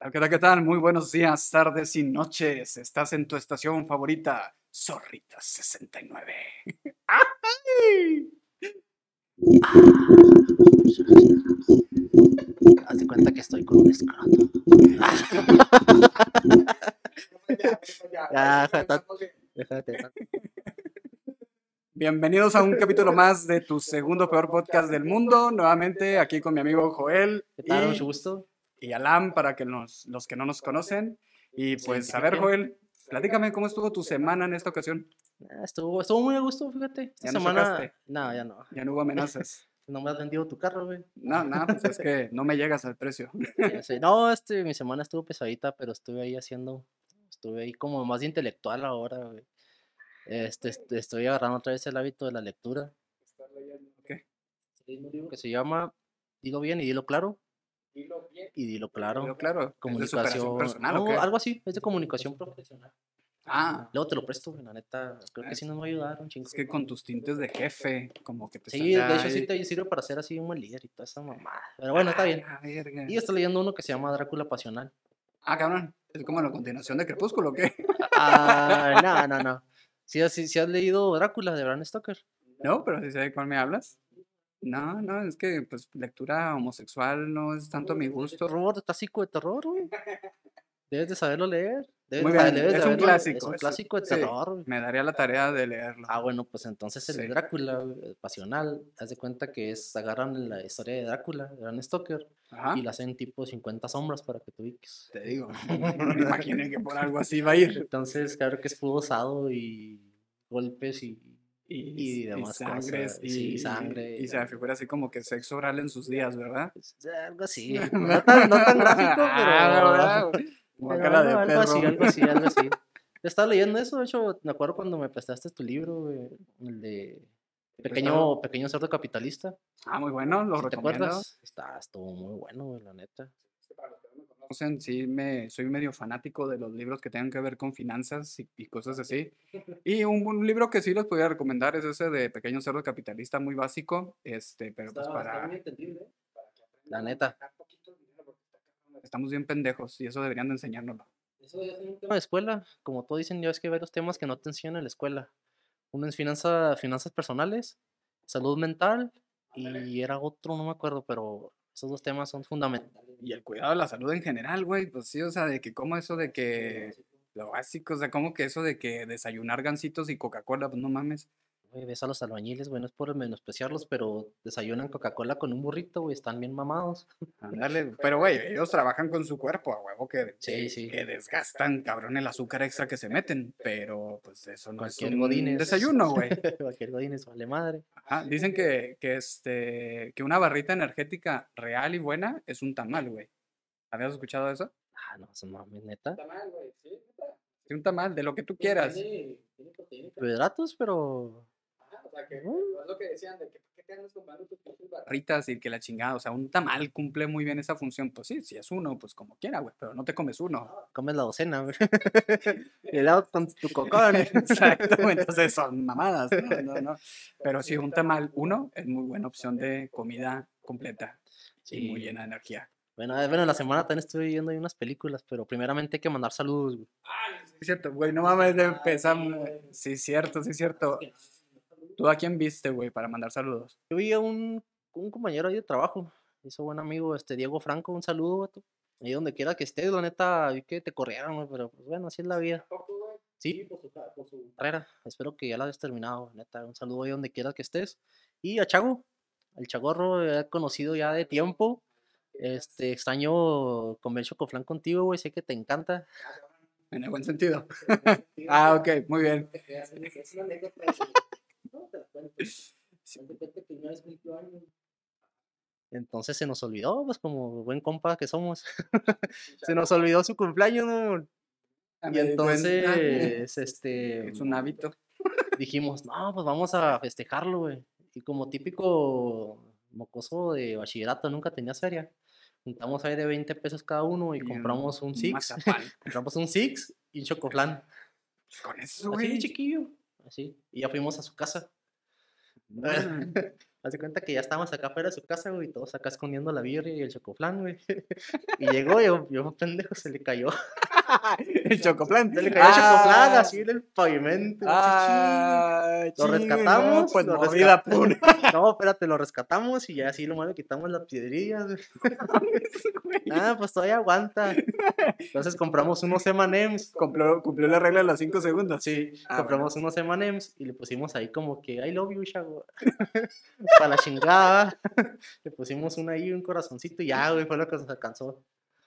tal, qué tal, qué tal? Muy buenos días, tardes y noches. Estás en tu estación favorita, Zorritas 69. ¡Ay! Haz de cuenta que estoy con un escroto. Ya, Déjate. Bienvenidos a un capítulo más de tu segundo peor podcast del mundo. Nuevamente aquí con mi amigo Joel ¿Qué tal? y, Mucho gusto. Y Alan para que nos, los que no nos conocen. Y pues, a ver, Joel, platícame cómo estuvo tu semana en esta ocasión. Ah, Estuvo, estuvo muy a gusto, fíjate. Esta ¿Ya no semana. chocaste? No, ya no. Ya no hubo amenazas. No me has vendido tu carro, güey. No, no, pues es que no me llegas al precio. No, este, mi semana estuvo pesadita, pero estuve ahí haciendo. Estuve ahí como más intelectual ahora, güey. Este, est- estoy agarrando otra vez el hábito de la lectura. ¿Qué? Que se llama Dilo bien y dilo claro. Y dilo claro. Pero claro, ¿es de comunicación personal no, algo así, es de comunicación profesional. Ah, Luego te lo presto, la neta, creo que sí nos va a ayudar un chingo. es que con tus tintes de jefe, como que te Sí, de hecho sí te sirve para ser así un buen líder y toda esa mamada. Pero bueno, está bien. Ah. Y estoy leyendo uno que se llama Drácula Pasional. Ah, cabrón, es como la continuación de Crepúsculo, ¿o ¿qué? Ah, no, no, no. ¿Sí, has- sí has leído Drácula de Bram Stoker? No, pero si sé de cuál me hablas. No, no, es que pues lectura homosexual no es tanto a mi gusto. Terror, clásico de terror, güey. Debes de saberlo leer. Debes Muy de- bien, debes de es un clásico, Es un es- clásico de sí. terror, güey. Me daría la tarea de leerlo. Ah, bueno, pues entonces el Sí. Drácula, el pasional, haz de cuenta que es, agarran la historia de Drácula, Bram Stoker, Ajá, y la hacen tipo 50 sombras para que tú ubiques. te digo. Me imaginé que por algo así va a ir. Entonces, claro que es fuego usado y golpes y... Y, Y demás sangres, cosas, sí, sangre Y, y se figura así como que sexo oral en sus días, ¿verdad? algo así. No tan, no tan gráfico, pero... Ah, ¿verdad? pero Guácala de algo, así, algo así, algo así. Yo estaba leyendo eso, de hecho, me acuerdo cuando me prestaste tu libro, el de Pequeño, Pequeño Cerdo Capitalista. Ah, muy bueno, lo ¿sí ¿Te recomiendo. acuerdas? Está, estuvo muy bueno, la neta. Conocen, sí me, soy medio fanático de los libros que tengan que ver con finanzas y, y cosas así. Y un, un libro que sí les podría recomendar es ese de Pequeño Cerdo Capitalista, muy básico, este, pero pues para... La neta. Estamos bien pendejos y eso deberían de enseñárnoslo. Eso ya es un tema de escuela. Como todos dicen, ya ves que hay varios temas que no te enseñan en la escuela. Uno es finanza, finanzas personales, salud mental y era otro, no me acuerdo, pero esos dos temas son fundamentales. Y el cuidado de la salud en general, güey, pues sí, o sea, de que como eso de que... Lo básico, o sea, como que eso de que desayunar gancitos y Coca-Cola, pues no mames. Güey, ves a los albañiles, güey, no es por menospreciarlos, pero desayunan Coca-Cola con un burrito, güey, están bien mamados. Ándale, pero güey, ellos trabajan con su cuerpo, a huevo que, Sí, que- sí. que desgastan, cabrón, el azúcar extra que se meten, pero pues eso no Cualquier es un godines. desayuno, güey. Cualquier godines vale madre. Ajá, dicen que, que, este, que una barrita energética real y buena es un tamal, güey. ¿Habías escuchado eso? Ah, no, eso mames, neta. Sí, un tamal, de lo que tú quieras. Carbohidratos, pero. Es lo que decían de que ¿qué te andas comprando tus barritas y que la chingada? O sea, un tamal cumple muy bien esa función. Pues sí, si es uno, pues como quiera, güey, pero no te comes uno. Comes la docena, güey. Y helado con tu cocón. Exacto, entonces son mamadas, no, no, no. Pero sí, un tamal, uno, es muy buena opción de comida completa y muy Sí. llena de energía. Bueno, bueno, la semana también estuve viendo ahí unas películas, pero primeramente hay que mandar saludos, güey. Sí, es cierto, güey, no mames, de empezar. Sí, cierto, sí, cierto. ¿Tú a quién viste, güey, para mandar saludos? Yo vi a un, un compañero ahí de trabajo, hizo buen amigo, este Diego Franco, un saludo, vato. Ahí donde quiera que estés, la neta, vi que te corrieron, güey, pero pues bueno, así es la vida. Sí, por su, por su carrera. Espero que ya la hayas terminado, neta. Un saludo ahí donde quieras que estés. Y a Chago, al Chagorro, he conocido ya de tiempo. Este, extraño comer chocoflán contigo, güey, sé que te encanta. En el buen sentido. Ah, ok, muy bien. Entonces se nos olvidó, pues como buen compa que somos. se nos olvidó su cumpleaños, ¿no? Ya Y entonces, este, Es un hábito. dijimos, no, pues vamos a festejarlo, güey. Y como típico mocoso de bachillerato, nunca tenía feria. Juntamos ahí de 20 pesos cada uno y Y un- compramos un Six. compramos un Six y un chocoflán. Con eso, güey. chiquillo. Así. Y ya fuimos a su casa. Mm. Haz de cuenta que ya estábamos acá afuera de su casa, güey, todos acá escondiendo la birria y el chocoflán, güey. Y llegó y yo, yo, pendejo, se le cayó. el chocoflán. Se le cayó el chocoflán así en el pavimento. Ah, Lo rescatamos, pues lo mordida resca- pura. No, espérate, lo rescatamos y ya así lo malo quitamos las piedrillas. Ah, pues todavía aguanta. Entonces compramos unos M&M's. Cumplió, cumplió la regla de los 5 segundos. Sí, Ah, compramos unos M&M's y le pusimos ahí como que I love you, chavo. Para la chingada. Le pusimos una ahí, un corazoncito y ya, güey, fue lo que nos alcanzó.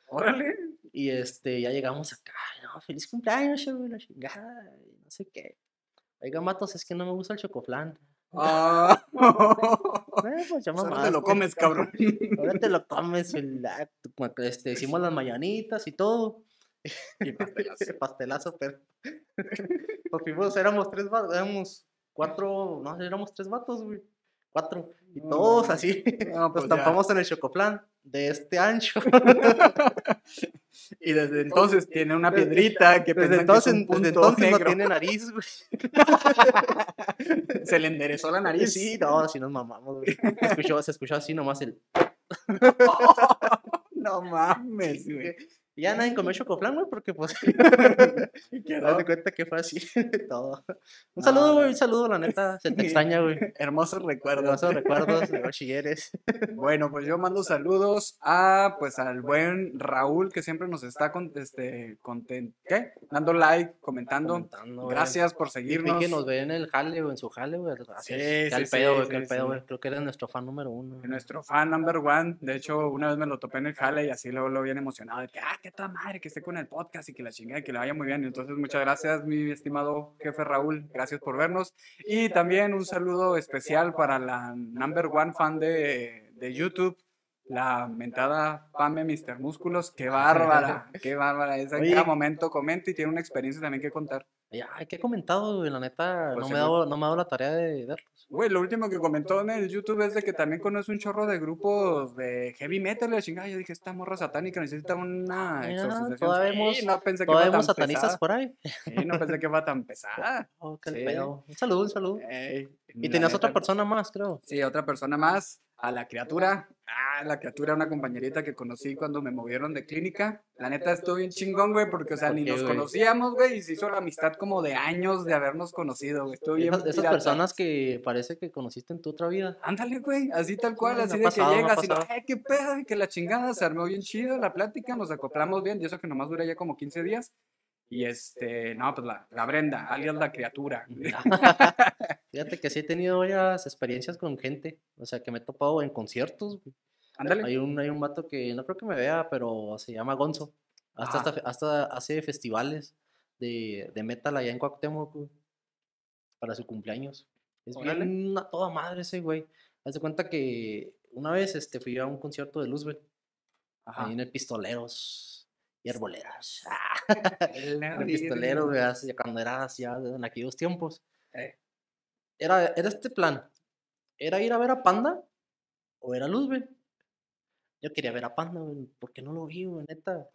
Órale. Y este, ya llegamos acá, no, feliz cumpleaños, la chingada, no sé qué. Oiga, matos, es que no me gusta el chocoflán. Ah. Eh, pues ya Solo mamaste. te lo comes, cabrón. Ahora te lo comes, el, ah, este, hicimos las mañanitas y todo. Y pastelazo. Pastelazo, pero. Pues fuimos, éramos tres vatos, éramos cuatro, no, éramos tres vatos, güey. Cuatro. Y No, todos así. No, Nos pues ya. tampamos en el chocoflán de este ancho. Y desde entonces tiene una piedrita que desde entonces, que es un desde punto entonces no negro. tiene nariz, güey. Se le enderezó la nariz. Sí, no, así nos mamamos, güey. Se escuchó, se escuchó así nomás el. no mames, güey. Y ya nadie comió chocoflán, güey, porque pues. Y Te das cuenta que fue así todo. Un saludo, güey, un saludo, la neta. Se te extraña, güey. Hermosos recuerdos. Hermosos recuerdos de bachilleres. Bueno, pues yo mando saludos a pues al buen Raúl que siempre nos está con, este content, ¿qué? Dando like, comentando. Comentando. Gracias por Y seguirnos. que nos ve en el jale o en su jale, güey. Sí, Qué sí, al pedo, güey, sí, al pedo, güey. Creo que eres nuestro fan número uno. Nuestro fan number one, de hecho, una vez me lo topé en el jale y así luego lo bien emocionado de que, ah, qué toda madre, que esté con el podcast y que la chingada, que le vaya muy bien. Entonces, muchas gracias, mi estimado jefe Raúl, gracias por vernos. Y también un saludo especial para la number one fan de, de YouTube, la mentada Pame Mr. Músculos, qué bárbara, qué bárbara. Esa en cada momento comenta y tiene una experiencia también que contar. Ya, ¿qué he comentado, güey? La neta, Pues no, me dado, no me ha dado la tarea de verlos. Güey, lo último que comentó en el YouTube es de que también conoce un chorro de grupos de heavy metal y la chingada. Yo dije, esta morra satánica necesita una exorcización. todavía Sí, no pensé que tan satanistas pesada. por ahí. Sí, no pensé que iba tan pesada. Oh, qué Sí. pedo. Un saludo, un saludo. Ey, Y tenías otra persona más, creo. Sí, otra persona más. A la criatura. Ah, la criatura, una compañerita que conocí cuando me movieron de clínica. La neta estuvo bien chingón, güey, porque, o sea, ¿Por ni nos güey? conocíamos, güey, y se hizo la amistad como de años de habernos conocido, güey. Estuvo bien Esas, esas personas que parece que conociste en tu otra vida. Ándale, güey, así tal cual, así de pasado, que llegas y pasado. eh, qué pedo, y que la chingada, se armó bien chido la plática, nos acoplamos bien, y eso que nomás dura ya como 15 días. Y este, no, pues la, la Brenda, alias la criatura. Fíjate que sí he tenido varias experiencias con gente. O sea, que me he topado en conciertos. Ándale. Hay un, hay un vato que no creo que me vea, pero se llama Gonzo. Hasta, hasta, hasta hace festivales de, de metal allá en Cuauhtémoc, güey, para su cumpleaños. Es Órale. bien a toda madre ese güey. Haz de cuenta que una vez este, fui a un concierto de Luzbel, Ajá. ahí en el Pistoleros y Arboledas. El Pistoleros, güey, virgen. hace- cuando era ya en aquellos tiempos. Eh. Era, era este plan. Era ir a ver a Panda o era Luzbel. Yo quería ver a Panda, güey. ¿Por qué no lo vi, güey? Neta.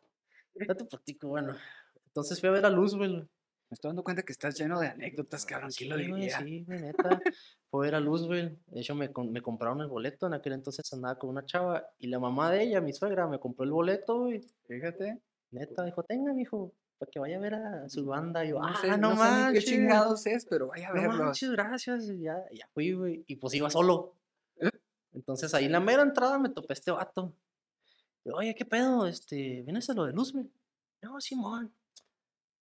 No te platico, bueno. Entonces fui a ver a Luzbel. güey. Me estoy dando cuenta que estás lleno de anécdotas, cabrón, ¿quién lo Sí, güey, diría? sí, güey, neta. Fue a ver a Luzbel. De hecho, me, me compraron el boleto. En aquel entonces andaba con una chava. Y la mamá de ella, mi suegra, me compró el boleto, güey. Fíjate. Neta, dijo, tenga, mijo, para que vaya a ver a su banda. Y yo, ah, sé- no, sé manches. qué chingados es, pero vaya a No verlos. manches, gracias. y ya, ya fui, güey. Y pues iba solo. ¿Eh? Entonces ahí en la mera entrada me topé este vato. Y, Oye, ¿qué pedo? Este, ¿vienes a lo de Luzbel? No, Simón.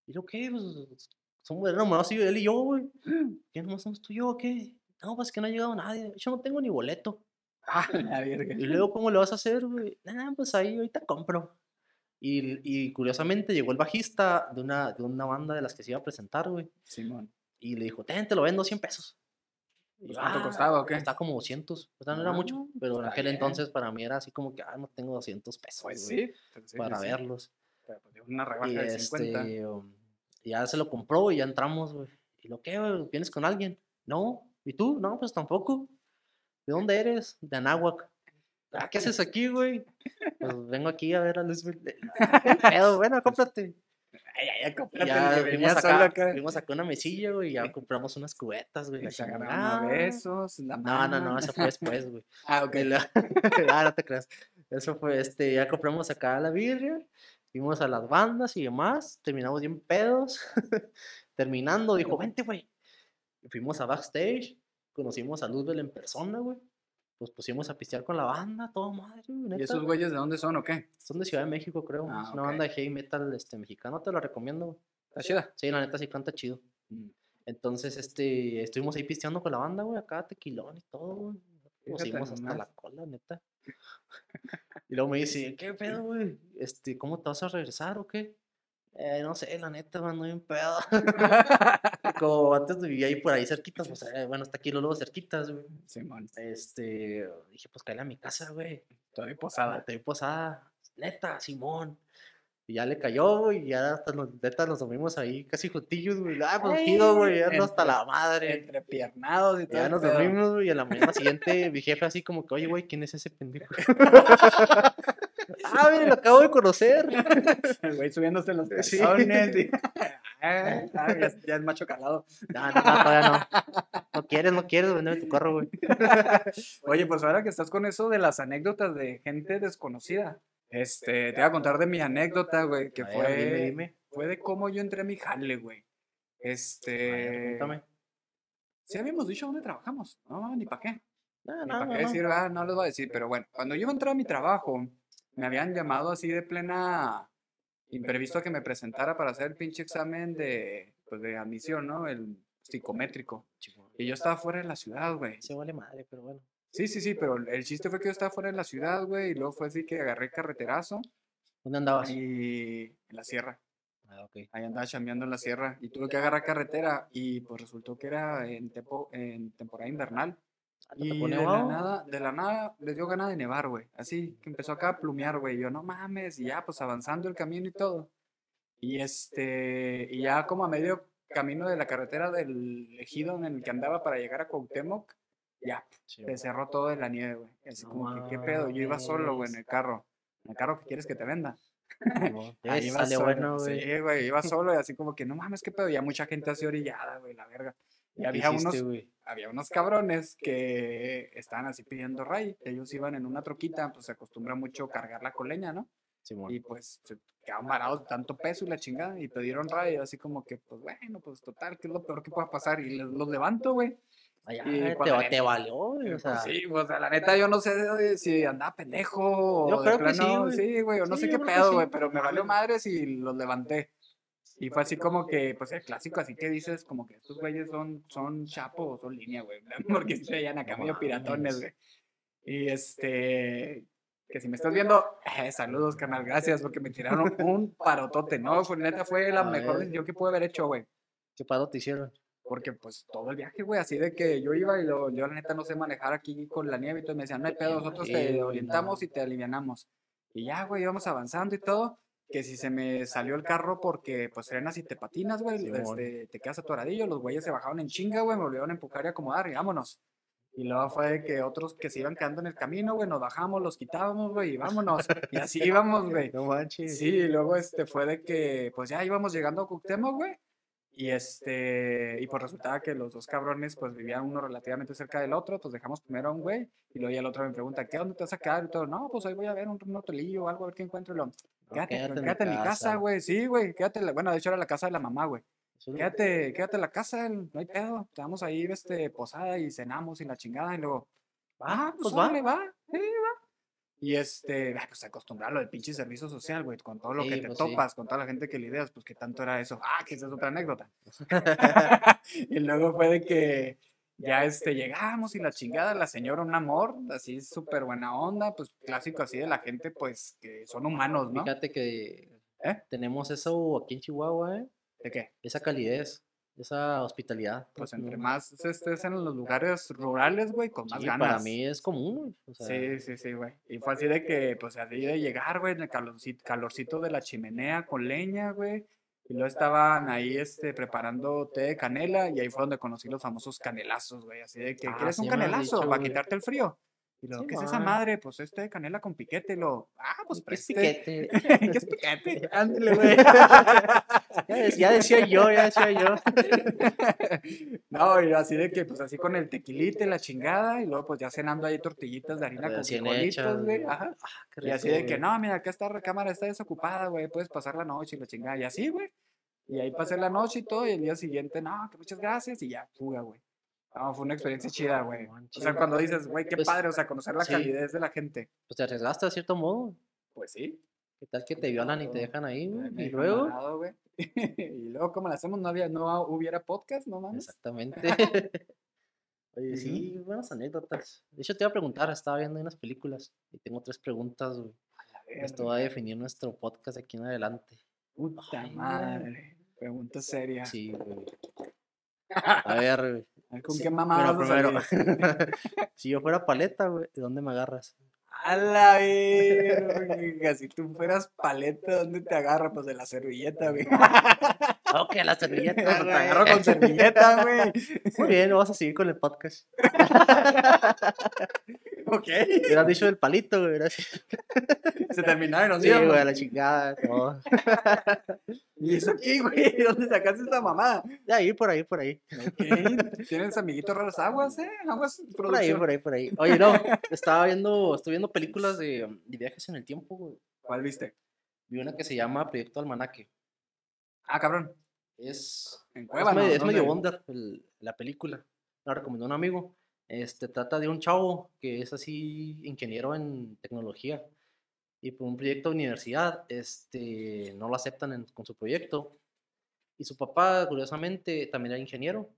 ¿Y lo qué? Pues, somos yo- él y yo, güey. ¿Qué nomás somos tú y yo o qué? No, pues que no ha llegado nadie. Yo no tengo ni boleto. Ah, la verga. Y luego, ¿cómo le vas a hacer, güey? Nah, pues ahí ahorita compro. Y, y curiosamente llegó el bajista de una, de una banda de las que se iba a presentar, güey. Simón. Y le dijo, ten, te lo vendo 100 pesos. Y Pues, yo, ¿cuánto "Ah, costaba o qué?" Costaba como 200. O sea, no era mucho, Ah, pero en está aquel bien. entonces para mí era así como que, ah, no tengo 200 pesos Pues sí. pues sí, para sí, verlos. Pero, pues, Una rebaja Y de 50. este, um, ya se lo compró y ya entramos, güey. ¿Y lo qué, güey? ¿Vienes con alguien? No. ¿Y tú? No, pues tampoco. ¿De dónde eres? De Anáhuac. Ah, ¿qué haces aquí, güey? Pues vengo aquí a ver a Luis. Miguel". "¿Qué pedo? Bueno, cómprate. Ay, ay, Y ya fuimos acá, fuimos acá una mesilla, güey, y ya compramos unas cubetas, güey. Se agarraron besos, la No, no, no, eso fue después, güey. Ah, ok. La- ah, no te creas. Eso fue, este, ya compramos acá la birria, fuimos a las bandas y demás, terminamos bien pedos. Terminando, dijo, vente, güey. Fuimos a backstage, conocimos a Luzbel en persona, güey. Nos pusimos a pistear con la banda, todo madre, ¿Y esos güeyes de dónde son o qué? Son de Ciudad de México, creo. Ah, es una banda de heavy metal este, mexicano, te lo recomiendo. ¿Está chida? Sí, la neta sí canta chido. Mm. Entonces, este, estuvimos ahí pisteando con la banda, güey, acá tequilón y todo, güey. Nos hicimos hasta la cola, neta. y luego me dice, ¿qué pedo, güey? Este, ¿cómo te vas a regresar o qué? Eh, no sé, la neta, man, no bien pedo. Como antes vivía ahí por ahí cerquitas, pues, eh, bueno, está aquí luego cerquitas, güey. Simón, Este, dije, pues cállate a mi casa, güey. estoy posada. te vi posada. Neta, Simón. Y ya le cayó, güey, y ya hasta nos, neta nos dormimos ahí casi juntillos, güey. Ah, pues chido, güey, ya ando hasta la madre. Entre piernados y todo. Ya nos dormimos, güey, y a la mañana siguiente mi jefe así como que, oye, güey, ¿quién es ese pendejo? Ah, mire, lo acabo de conocer. El güey subiéndose los Sí. calzones. y- Ah, ah, ya, es- ya es macho calado. No, no, no, todavía no. No quieres, no quieres, véndeme tu carro, güey. Oye, pues ahora que estás con eso de las anécdotas de gente desconocida, este, te voy a contar de mi anécdota, güey, que ver, fue, dime, dime. fue de cómo yo entré a mi jale, güey. Este, ver, sí habíamos dicho dónde trabajamos, no, ni para qué, No, ni no, para no, qué no. decir, ah, no les voy a decir, pero bueno, cuando yo entré a mi trabajo, me habían llamado así de plena imprevisto a que me presentara para hacer el pinche examen de, pues, de admisión, ¿no? El psicométrico. Y yo estaba fuera de la ciudad, güey. Se vale madre, pero bueno. Sí, sí, sí, pero el chiste fue que yo estaba fuera de la ciudad, güey, y luego fue así que agarré carreterazo ¿Dónde andabas? y en la sierra. Ah, ok. Ahí andaba chambeando en la sierra y tuve que agarrar carretera y pues resultó que era en, tempo- en temporada invernal. Ah, ¿te Y de la nada, de la nada les dio ganas de nevar, güey. Así que empezó acá a plumear, güey. Yo, no mames, y ya pues avanzando el camino y todo. Y este, y ya como a medio camino de la carretera del ejido en el que andaba para llegar a Cuauhtémoc, ya, se cerró todo de la nieve, güey. Así No como que, ¿qué pedo? Yo iba solo, güey, en el carro. ¿En el carro que quieres que te venda? Ahí iba solo, bueno, güey. Sí, güey, iba solo y así como que, no mames, qué pedo. Ya mucha gente así orillada, güey, la verga. Y ¿Qué había hiciste, unos, había unos cabrones que estaban así pidiendo ray. Ellos iban en una troquita, pues se acostumbra mucho cargar la coleña, ¿no? Simón. Y pues se quedaron varados de tanto peso y la chingada y pidieron ray. Así como que, pues bueno, pues total, ¿qué es lo peor que pueda pasar? Y los, los levanto, güey. Ay, y pues, te, neta, te valió, güey. O Pues sea, sí, pues la neta yo no sé si andaba pendejo Yo o creo que sí, plano, güey. sí, güey, o no Sí, sé qué pedo, sí. güey, pero me valió madres y los levanté. Y fue así como que, pues el clásico, así que dices, como que estos güeyes son, son chapo o son línea, güey, porque se veían acá medio piratones, güey. Y este, que si me estás viendo, eh, saludos, carnal, gracias, porque me tiraron un parotote, ¿no? Fue, neta, fue la mejor decisión que pude haber hecho, güey. ¿qué paro te hicieron? Porque pues todo el viaje, güey, así de que yo iba y lo, yo la neta no sé manejar aquí con la nieve y y me decían, no hay pedo, nosotros te orientamos y te alivianamos. Y ya, güey, íbamos avanzando y todo, que si se me salió el carro porque pues frenas y te patinas, güey, Simón. este, te quedas atoradillo, los güeyes se bajaron en chinga, güey, me volvieron a empujar y acomodar y vámonos. Y luego fue de que otros que se iban quedando en el camino, güey, nos bajamos, los quitábamos, güey, y vámonos. Y así íbamos, güey. No manches. Sí, y luego este fue de que pues ya íbamos llegando a Cuauhtémoc, güey. Y este, y pues resultaba que los dos cabrones pues vivían uno relativamente cerca del otro, pues dejamos primero a un güey y luego ya el otro me pregunta, ¿qué dónde te vas a quedar? Y todo, no, pues hoy voy a ver un, un hotelillo o algo, a ver qué encuentro. Y lo, No, quédate, quédate en mi casa, güey, sí, güey, quédate, la- bueno, de hecho era la casa de la mamá, güey. Quédate, quédate en la casa, no hay pedo, te vamos a ir, este, posada y cenamos y la chingada y luego, ah, pues, pues va. va, sí, va. Y este, ah, pues acostumbrarlo del pinche servicio social, güey, con todo lo Sí, que te pues sí. topas, con toda la gente que lidias, pues que tanto era eso. Ah, que esa es otra anécdota. y luego fue de que ya este, llegamos y la chingada, la señora un amor, así súper buena onda, pues clásico así de la gente, pues que son humanos, ¿no? Fíjate que ¿Eh? tenemos eso aquí en Chihuahua, ¿eh? ¿De qué? Esa calidez, esa hospitalidad. Pues no- entre más estés en los lugares rurales, güey, con más sí, ganas. para mí es común, güey. O sea, Sí, sí, sí, güey. Y fue así de que, pues así de llegar, güey, en el calorcito, calorcito de la chimenea con leña, güey. Y luego estaban ahí, este, preparando té de canela y ahí fue donde conocí los famosos canelazos, güey. Así de que, Ah, ¿quieres sí un canelazo dicho, para güey. quitarte el frío? Y luego, Sí, ¿qué es esa madre? Pues este de canela con piquete. Y lo, ah, pues ¿Qué es piquete? ¿Qué es piquete? Ándale, güey. Ya, de- ya decía yo, ya decía yo. No, y así de que, pues así con el tequilite, la chingada, y luego pues ya cenando ahí tortillitas de harina con frijolitos, güey. Ajá. Qué Y así de que, no, mira, acá esta recámara está desocupada, güey, puedes pasar la noche y la chingada. Y así, güey. Y ahí pasé la noche y todo, y el día siguiente, no, que muchas gracias, y ya, fuga, güey. No, fue una experiencia chida, güey. O sea, cuando dices, güey, qué Pues, padre, o sea, conocer la sí. calidez de la gente. Pues te arriesgaste de cierto modo. Pues sí. ¿Qué tal que te violan y te dejan ahí, güey? Y luego. güey. y luego, como la hacemos? No, había, no hubiera podcast, no mames. Exactamente. Oye, sí, buenas anécdotas. De hecho, te iba a preguntar, estaba viendo unas películas y tengo tres preguntas, güey. Esto va a definir nuestro podcast de aquí en adelante. Puta Ay, madre. Pregunta seria. Sí, güey. A ver, güey. A ver, ¿Con sí, qué mamá primero, si yo fuera paleta, güey, ¿de dónde me agarras? A la verga, si tú fueras paleta, ¿dónde te agarra? Pues de la servilleta, güey. Ok, la servilleta. Te güey. agarro con servilleta, güey. Muy bien, vamos a seguir con el podcast. Ok. Hubieras dicho el palito, güey. Se terminaron los Sí, días, güey, a la chingada. todo. ¿Y eso aquí, güey? ¿Dónde sacaste esa mamá? De ahí, por ahí, por ahí. Ok. ¿Tienes amiguitos raros aguas, eh? Aguas Por ahí, producción. por ahí, por ahí. Oye, no, estaba viendo, estoy viendo películas de, de viajes en el tiempo, güey. ¿Cuál viste? Vi una que se llama Proyecto Almanaque. Ah, cabrón. Es, En es, Cueva, ¿no? medio, es medio wonder el- la película. La recomendó un amigo. Este trata de un chavo que es así ingeniero en tecnología. Y por un proyecto de universidad, este, no lo aceptan en- con su proyecto. Y su papá, curiosamente, también era ingeniero.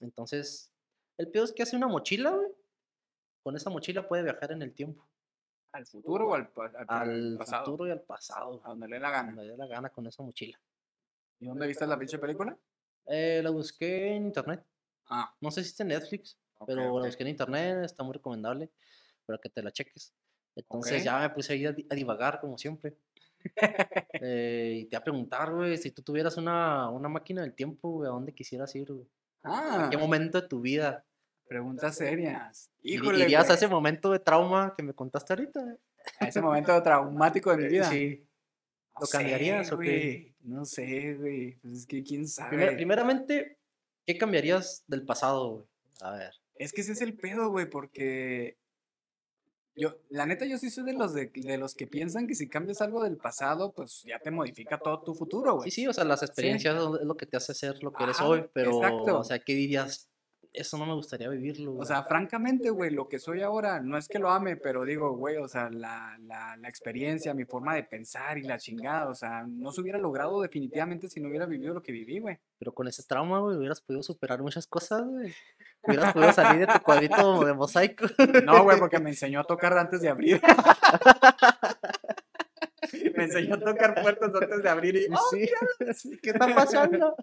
Entonces, el peor es que hace una mochila, güey. Con esa mochila puede viajar en el tiempo. ¿Al futuro o al, pa- al- al Al pasado? futuro y al pasado. A donde le dé la gana. Me dé la gana con esa mochila. ¿Y dónde viste la pinche película? Eh, la busqué en internet. Ah, No sé si está en Netflix, ok, pero ok. la busqué en internet. Está muy recomendable para que te la cheques. Entonces Ok. ya me puse ahí a, a divagar, como siempre. Eh, y te iba a preguntar, güey, si tú tuvieras una, una máquina del tiempo, güey, ¿a dónde quisieras ir, güey? ¿A Ah, qué momento de tu vida? preguntas serias. Híjole, ¿Irías a ese momento de trauma que me contaste ahorita? güey? a ese momento traumático de mi vida. Sí. No ¿Lo sé, cambiarías o qué? No sé, güey. Pues es que quién sabe. Primer- primeramente, ¿qué cambiarías del pasado, güey? A ver. Es que ese es el pedo, güey, porque yo, la neta, yo sí soy de los de, de los que piensan que si cambias algo del pasado, pues ya te modifica todo tu futuro, güey. Sí, sí, o sea, las experiencias es lo que te hace ser lo que eres hoy, pero, exacto. o sea, ¿qué dirías? Eso no me gustaría vivirlo. O güey. sea, francamente, güey, lo que soy ahora, no es que lo ame, pero digo, güey, o sea, la, la, la experiencia, mi forma de pensar y la chingada, o sea, no se hubiera logrado definitivamente si no hubiera vivido lo que viví, güey. Pero con ese trauma, güey, hubieras podido superar muchas cosas, güey. Hubieras podido salir de tu cuadrito de mosaico. No, güey, porque me enseñó a tocar antes de abrir. me enseñó a tocar puertas antes de abrir y... Sí. ¿Qué está pasando?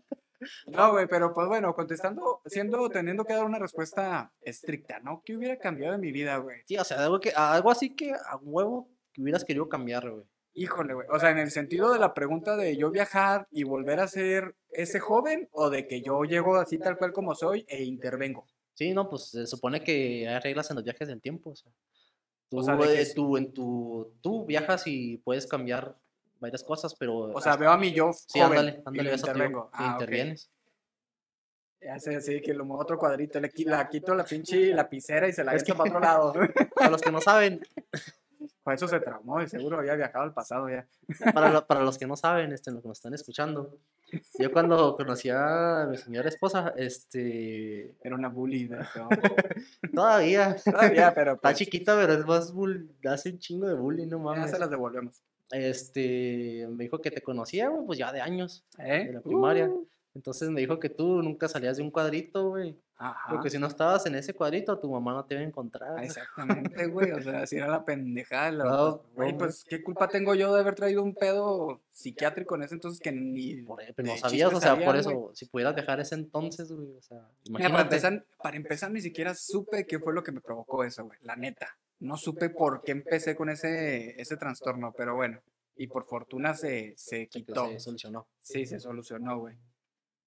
No, güey, pero pues bueno, contestando, siendo, teniendo que dar una respuesta estricta, ¿no? ¿Qué hubiera cambiado en mi vida, güey? Sí, o sea, algo, que, algo así que a huevo que hubieras querido cambiar, güey. Híjole, güey. O sea, en el sentido de la pregunta de yo viajar y volver a ser ese joven o de que yo llego así tal cual como soy e intervengo. Sí, no, pues se supone que hay reglas en los viajes del tiempo, o sea. Tú, O sea, de que eh, tú, en tu, tú viajas y puedes cambiar varias cosas, pero... O sea, veo a mi yo Sí, joven ándale, ándale, sí, Ah, intervienes. Hace así que lo muevo a otro cuadrito, le, qui- la quito la pinche lapicera y se la Es echo para otro lado. Para los que no saben, eso se traumó, y seguro había viajado al pasado ya. para, lo- para los que no saben, este, los que nos están escuchando, yo cuando conocí a mi señora esposa, este, Era una bully. todo. todavía, Todavía, pero está pues, chiquita, pero es más bull, hace un chingo de bullying, no ya mames. se las devolvemos. Este, me dijo que te conocía, güey, pues ya de años, ¿Eh? de la primaria. Uh, Entonces me dijo que tú nunca salías de un cuadrito, güey. Ajá. Porque si no estabas en ese cuadrito, tu mamá no te iba a encontrar. Exactamente, güey. O sea, si era la pendejada. la- No, pues, güey, no, pues, ¿qué culpa tengo yo de haber traído un pedo psiquiátrico en ese entonces que ni. Por, e, pero no sabías, o sea, por eso, güey? si pudieras dejar ese entonces, güey, o sea, Mira, para imagínate. empezar, para empezar, ni siquiera supe qué fue lo que me provocó eso, güey. La neta. No supe por qué empecé con ese, ese trastorno, pero bueno. Y por fortuna se, se quitó. Se solucionó. Sí, se solucionó, güey.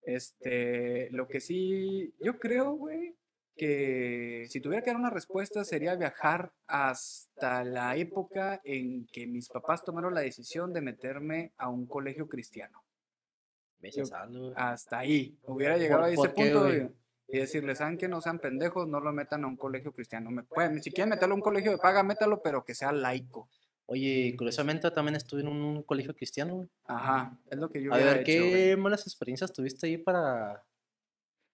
Este, lo que sí, yo creo, güey, que si tuviera que dar una respuesta sería viajar hasta la época en que mis papás tomaron la decisión de meterme a un colegio cristiano. Güey. Hasta ahí. Hubiera llegado ¿Por- a ese qué, punto güey? Y, decirles, ¿saben que no sean pendejos? No lo metan a un colegio cristiano. Me pueden, si quieren meterlo a un colegio de paga, métalo, pero que sea laico. Oye, curiosamente también estuve en un, colegio cristiano, güey. Ajá, es lo que yo A ver, hecho, güey. ¿qué malas experiencias tuviste ahí para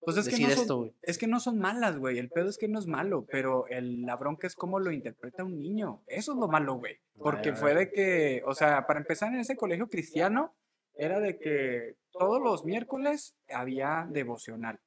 Pues es que, decir no son, esto, güey? es que no son malas, güey. El pedo es que no es malo, pero el, la bronca es cómo lo interpreta un niño. Eso es lo malo, güey. Porque fue de que, o sea, para empezar en ese colegio cristiano, era de que todos los miércoles había devocional.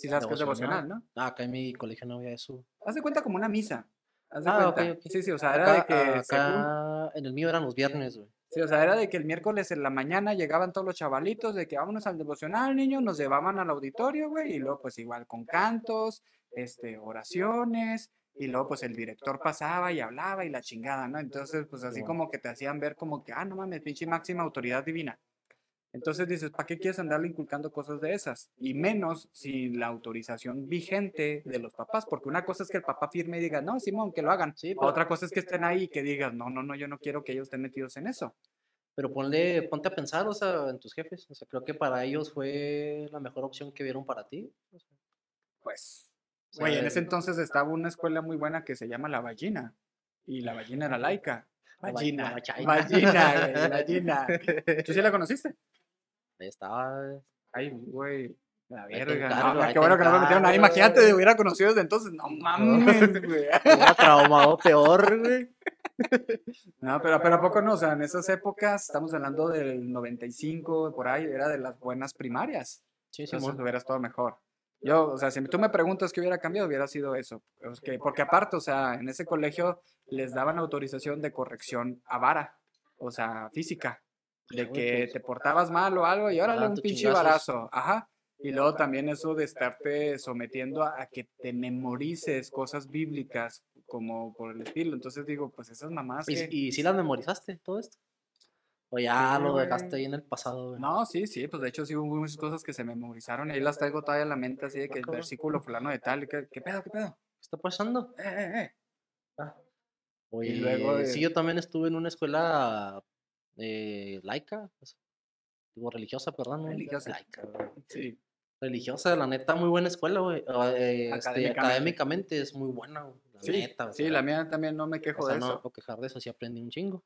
Si sabes qué es devocional, ¿no? Ah, acá en mi colegio no había eso. Haz de cuenta como una misa. Haz de Ah, ok, cuenta. ok. Sí, sí, o sea, era de Acá, que según- acá en el mío eran los viernes, güey. Sí, o sea, era de que el miércoles en la mañana llegaban todos los chavalitos de que vámonos al devocional, niños, nos llevaban al auditorio, güey, y luego pues igual con cantos, este, oraciones, y luego pues el director pasaba y hablaba y la chingada, ¿no? Entonces, pues así como que te hacían ver como que, ah, no mames, pinche máxima autoridad divina. Entonces dices, ¿para qué quieres andarle inculcando cosas de esas? Y menos sin la autorización vigente de los papás, porque una cosa es que el papá firme y diga, no, Simón, que lo hagan. Sí, pero, Otra cosa es que estén ahí y que digas, no, no, no, yo no quiero que ellos estén metidos en eso. pero ponle, ponte a pensar, o sea, en tus jefes. O sea, creo que para ellos fue la mejor opción que vieron para ti. o sea, Pues, o sea, güey, en ese entonces estaba una escuela muy buena que se llama La Ballina. Y la ballina era laica. La ba- Ballina. Ballina, güey, ballina. ¿Tú sí la conociste? Ahí estaba. güey. Ay, güey. La te verga. ahí qué te bueno que no me metieron ahí. Imagínate, güey. hubiera conocido desde entonces. No mames, güey. Era traumado peor, güey. No, pero, pero ¿a poco no? O sea, en esas épocas, estamos hablando del 95, por ahí, era de las buenas primarias. Sí, Entonces Simón. hubiera estado mejor. Yo, o sea, si tú me preguntas qué hubiera cambiado, hubiera sido eso. Es que- porque aparte, o sea, en ese colegio les daban autorización de corrección a vara, o sea, física, de que te portabas mal o algo y órale un pinche barazo. Ajá. Y luego también eso de estarte sometiendo a, a que te memorices cosas bíblicas como por el estilo. Entonces digo, pues esas mamás ¿Y, que... y si las memorizaste todo esto? O ya Sí, lo dejaste ahí en el pasado, güey. No, sí, sí, pues de hecho sí hubo muchas cosas que se me memorizaron y ahí las traigo todavía en la mente así de que el versículo fulano de tal, ¿qué, qué pedo, qué pedo? ¿Qué está pasando? Eh, eh, eh. Ah. Oye, luego de- sí, yo también estuve en una escuela eh, laica, sea, digo religiosa, perdón. Religiosa. Laica. Sí, Religiosa, la neta, muy buena escuela, güey. eh, este, Académicamente. es muy buena, güey, la sí, neta. sí, la mía también no me quejo o sea, de no eso. puedo quejar de eso, sí aprendí un chingo.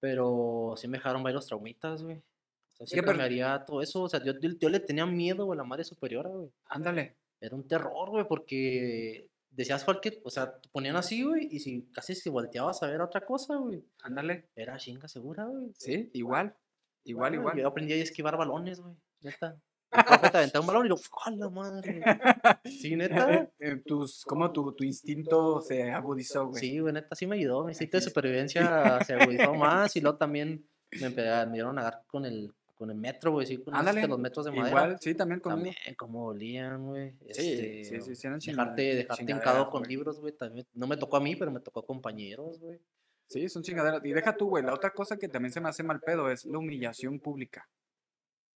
Pero sí me dejaron varios traumitas, güey. O sea, sí ¿Qué per- cambiaría todo eso. O sea, yo, yo- yo le tenía miedo güey, a la madre superiora, güey. Ándale. Era un terror, güey, porque decías cualquier, o sea, te ponían así, güey, y si casi si volteabas a ver otra cosa, güey, Ándale. era chinga segura, güey. Sí, igual. Igual, igual. Yo aprendí a esquivar balones, güey, neta. El profe te aventaba un balón y yo, ¡a la madre! Sí, neta. Eh, Tus, como tu, tu instinto se agudizó, güey. Sí, güey, neta, sí me ayudó. Mi instinto de supervivencia se agudizó más y luego también me, me dieron a dar con el, con el metro, güey, sí, con Ándale. los metros de madera. Igual, sí, también conmigo. También, como olían, güey. Sí, este, sí, sí, sí, eran Dejarte, dejarte hincado con libros, güey, también. No me tocó a mí, pero me tocó a compañeros, güey. Sí, son chingaderas. Y deja tú, güey. La otra cosa que también se me hace mal pedo es la humillación pública.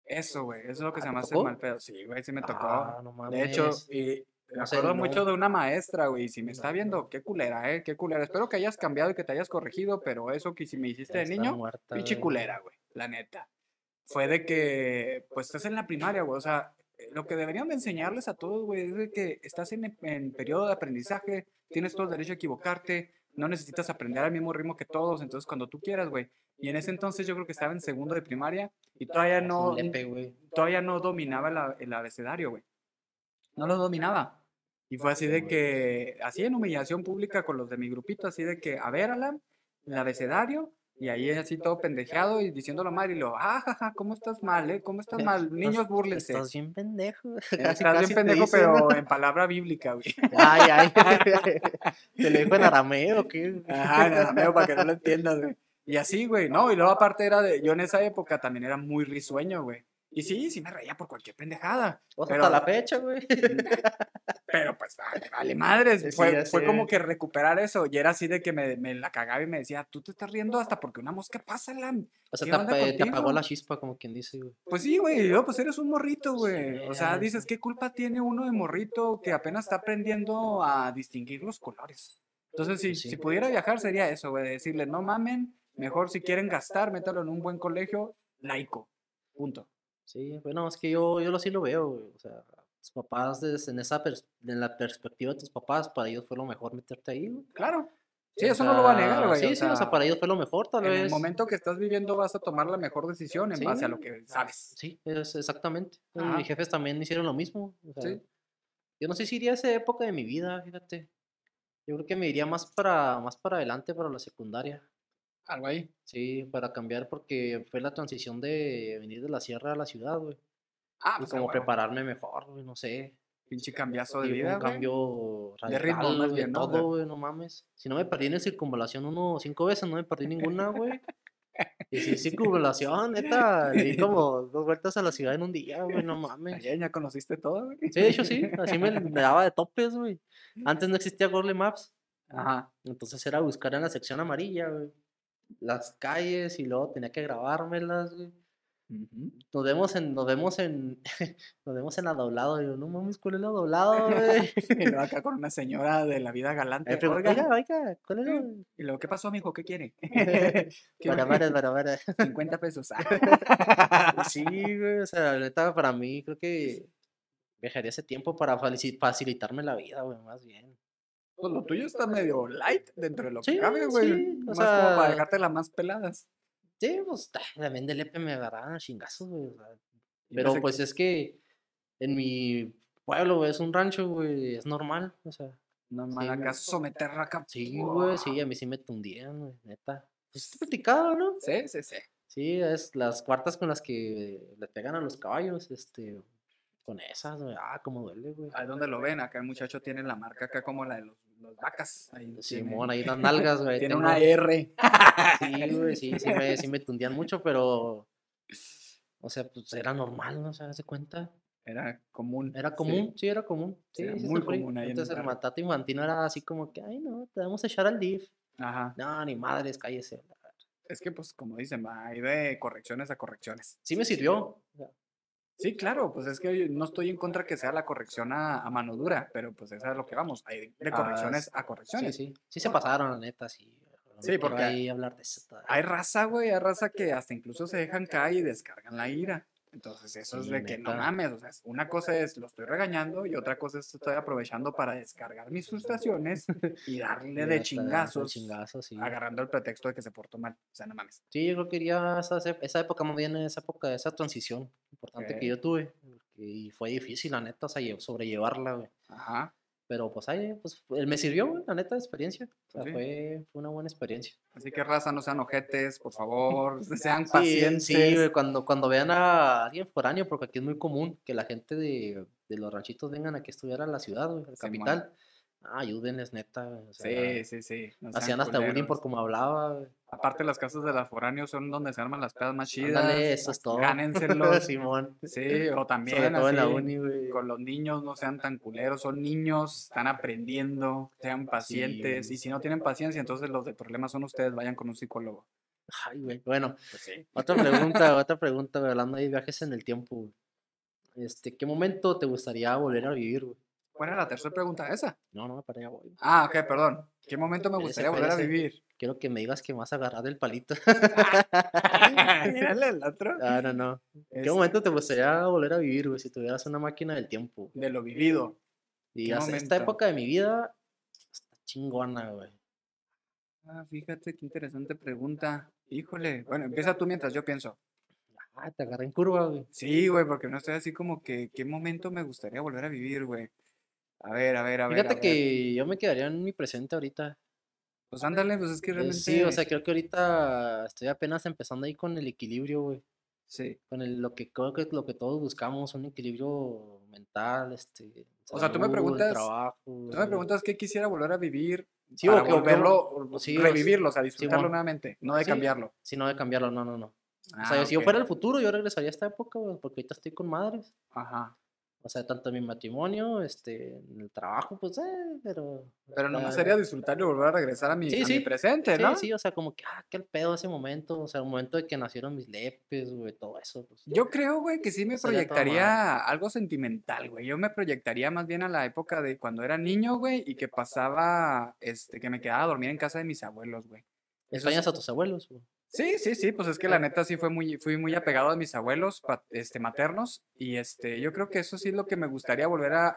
Eso, güey. Eso es lo que Ah, se ¿te me hace mal pedo. Sí, güey, sí me tocó. Ah, no De hecho, y me No sé, acuerdo mucho no. de una maestra, güey. Si me está viendo, qué culera, eh, qué culera. Espero que hayas cambiado y que te hayas corregido, pero eso que si me hiciste Ya de niño, pinche culera, güey, la neta. Fue de que, pues estás en la primaria, güey. O sea, eh, lo que deberían de enseñarles a todos, güey, es de que estás en, en periodo de aprendizaje, tienes todo el derecho a equivocarte, no necesitas aprender al mismo ritmo que todos, entonces cuando tú quieras, güey. Y en ese entonces yo creo que estaba en segundo de primaria y todavía un no, lepe, todavía no dominaba el abecedario, güey. No lo dominaba. Y fue así de que, así en humillación pública con los de mi grupito, así de que, a ver, Alan, el abecedario, y ahí así todo pendejeado y diciéndolo mal, y lo, ah, jaja, ¿cómo estás mal, eh? ¿Cómo estás mal? Niños, Estás- búrlense. Estás bien pendejo. Eh, Casi, Estás casi bien pendejo, pero en palabra bíblica, güey. Ay, ay. ¿Te lo dijo en arameo qué? Ajá, en arameo, para que no lo entiendas, güey. Y así, güey, no, y luego aparte era de, yo en esa época también era muy risueño, güey. Y sí, sí me reía por cualquier pendejada. O sea, Pero- hasta la fecha, güey. Pero pues, vale, vale madres. Sí, Fue, como que recuperar eso. Y era así de que me, me la cagaba y me decía, tú te estás riendo hasta porque una mosca pasa, la... O sea, ¿Qué te, apagó la chispa, como quien dice, güey. Pues sí, güey, yo, pues eres un morrito, güey. Sí, O sea, dices, ¿qué culpa tiene uno de morrito que apenas está aprendiendo a distinguir los colores? Entonces, Sí. si pudiera viajar sería eso, güey, decirle, no mamen, mejor si quieren gastar, métalo en un buen colegio laico. Punto. Sí, bueno, es que yo, yo lo sí lo veo, güey. O sea, tus papás, en esa en la perspectiva de tus papás, para ellos fue lo mejor meterte ahí, güey. Claro. Sí, eso no lo va a negar, güey. Sí, o sí, o sea, para ellos fue lo mejor, tal En vez. el momento que estás viviendo vas a tomar la mejor decisión en Sí. base a lo que sabes. Sí, es exactamente. Ajá. Mis jefes también hicieron lo mismo. o sea, Sí. Yo no sé si iría a esa época de mi vida, fíjate. Yo creo que me iría más para, más para adelante, para la secundaria. Algo ahí. Sí, para cambiar, porque fue la transición de venir de la sierra a la ciudad, güey. Ah, Y pues como como prepararme mejor, güey, no sé. pinche cambiazo de Y vida, un güey. cambio De ritmo, radical, más güey, bien, todo, güey, no mames. Si no me perdí en circunvalación uno cinco veces, no me perdí ninguna, güey. Y si circunvalación, neta, di como dos vueltas a la ciudad en un día, güey, no mames. Ayer ya conociste todo, güey. Sí, de hecho sí, así me, me daba de topes, güey. Antes no existía Google Maps, Ajá. entonces era buscar en la sección amarilla, güey. Las calles y luego tenía que grabármelas, güey. Nos vemos en, nos vemos en, nos vemos en la doblado. Y yo, no mames, ¿cuál es la doblado, güey? Y luego acá con una señora de la vida galante. Me pregunto, "Oiga", oiga, oiga, ¿cuál es la...? Y luego, ¿qué pasó, mijo? ¿Qué quiere? ¿Qué Para, va- para, para, para. 50 pesos. Ah. Sí, güey, o sea, la neta, para mí, creo que viajaría ese tiempo para facilitarme la vida, güey, más bien. Pues lo tuyo está medio light dentro de lo que Sí, cabe, güey. sí, Más como para sea- dejarte las más peladas. Sí, pues ta, también del EPE me a chingazos, güey. sea, Pero pues es que en mi pueblo, güey, es un rancho, güey, es normal, o sea. No, sí, acá someterla acá. Sí, güey, sí, a mí sí me tundían, güey, neta. Pues está platicado, ¿no? Sí, sí, sí. Sí, es las cuartas con las que le pegan a los caballos, este, con esas, güey, ah, cómo duele, güey. Ahí donde lo ven, acá el muchacho tiene la marca acá como la de los, los vacas. Ahí tiene- Simón, ahí las nalgas, güey. Tiene tengo- una R. Sí, güey, sí, sí me, sí me tundían mucho, pero, o sea, pues era normal, ¿no? O sea, se cuenta. Era común. Era común, sí, era común. Sí, Era sí muy común ahí en el Entonces el barrio. maltrato infantil no era así como que, ay, no, te vamos a echar al DIF. Ajá. No, ni madres, cállese. Es que, pues, como dicen, va, hay de correcciones a correcciones. Sí me sirvió. o sea, Sí, claro, pues es que no estoy en contra que sea la corrección a, a mano dura, pero pues eso es lo que vamos, hay de Ah, correcciones sí, a Sí, correcciones. sí. Sí se pasaron, la neta, sí. Sí, porque ahí hablar de eso. Hay raza, güey, hay raza que hasta incluso se dejan caer y descargan la ira. Entonces, eso es de que no mames, o sea, una cosa es lo estoy regañando y otra cosa es estoy aprovechando para descargar mis frustraciones y darle de chingazos, chingazos, sí. agarrando el pretexto de que se portó mal. O sea, no mames. Sí, yo creo que iría a esa, esa época, más bien esa época, esa transición importante que yo tuve. Y fue difícil, la neta, o sea, lle- sobrellevarla, güey. Ajá. Pero pues ahí, pues eh, me sirvió, la neta, de experiencia. O sea, sí. fue, fue una buena experiencia. Así que raza, no sean ojetes, por favor, sean Sí, pacientes. Sí, cuando, cuando vean a alguien foráneo, porque aquí es muy común que la gente de, de los ranchitos vengan aquí a estudiar a la ciudad, a la capital. Ah, ayúdenles, neta. güey, o sea, Sí, sí, sí. no Hacían hasta bullying por culeros. cómo hablaba. Aparte, las casas de la foráneos son donde se arman las pedas más chidas. Ándale, eso es todo. Gánenselos. Simón. Sí, o también Sobre todo en la así, uni, güey. con los niños no sean tan culeros, son niños, están aprendiendo, sean pacientes, Sí. y si no tienen paciencia, entonces los de problemas son ustedes, vayan con un psicólogo. Ay, güey. Bueno, Pues sí. otra pregunta, otra pregunta, güey, hablando de viajes en el tiempo, güey. Este, ¿qué momento te gustaría volver a vivir, güey? ¿Cuál era la tercera pregunta esa? No, no, para allá voy. Ah, ok, perdón. ¿Qué momento me gustaría volver a vivir? Quiero que me digas que me vas a agarrar del palito. Mírale el otro. Ah, no, no. ¿Qué momento te gustaría volver a vivir, güey, si tuvieras una máquina del tiempo? De lo vivido. Y ¿qué esta época de mi vida está chingona, güey. Ah, fíjate qué interesante pregunta. Híjole. Bueno, empieza tú mientras yo pienso. Ah, te agarré en curva, güey. Sí, güey, porque no estoy así como que, ¿qué momento me gustaría volver a vivir, güey? A ver, a ver, a ver. a Fíjate ver. que yo me quedaría en mi presente ahorita. Pues ándale, pues es que Eh, realmente. Sí, o sea, creo que ahorita estoy apenas empezando ahí con el equilibrio, güey. Sí. Con el, lo que creo que es lo que todos buscamos, un equilibrio mental, este. O sea, tú me preguntas- trabajo. Tú me preguntas qué quisiera volver a vivir Sí, para o que- volverlo, o- sí, revivirlo, o sea, disfrutarlo nuevamente, no de Sí. cambiarlo. Si no de cambiarlo, no, no, no. o Ah, sea, si yo fuera el futuro, yo regresaría a esta época, güey, porque ahorita estoy con madres. Ajá. O sea, tanto en mi matrimonio, este, en el trabajo, pues, eh, pero... Pero nomás sería disfrutar y volver a regresar a mi, Sí, a mi sí. presente, Sí, ¿no? sí, o sea, como que, ah, qué el pedo ese momento, o sea, el momento de que nacieron mis lepes, güey, todo eso, pues. Yo creo, güey, que sí me proyectaría algo sentimental, güey. Yo me proyectaría más bien a la época de cuando era niño, güey, y que pasaba, este, que me quedaba a dormir en casa de mis abuelos, güey. ¿Extrañas sí- a tus abuelos, güey? Sí, sí, sí, pues es que la neta sí fue muy, fui muy apegado a mis abuelos este, maternos y este, yo creo que eso sí es lo que me gustaría volver a,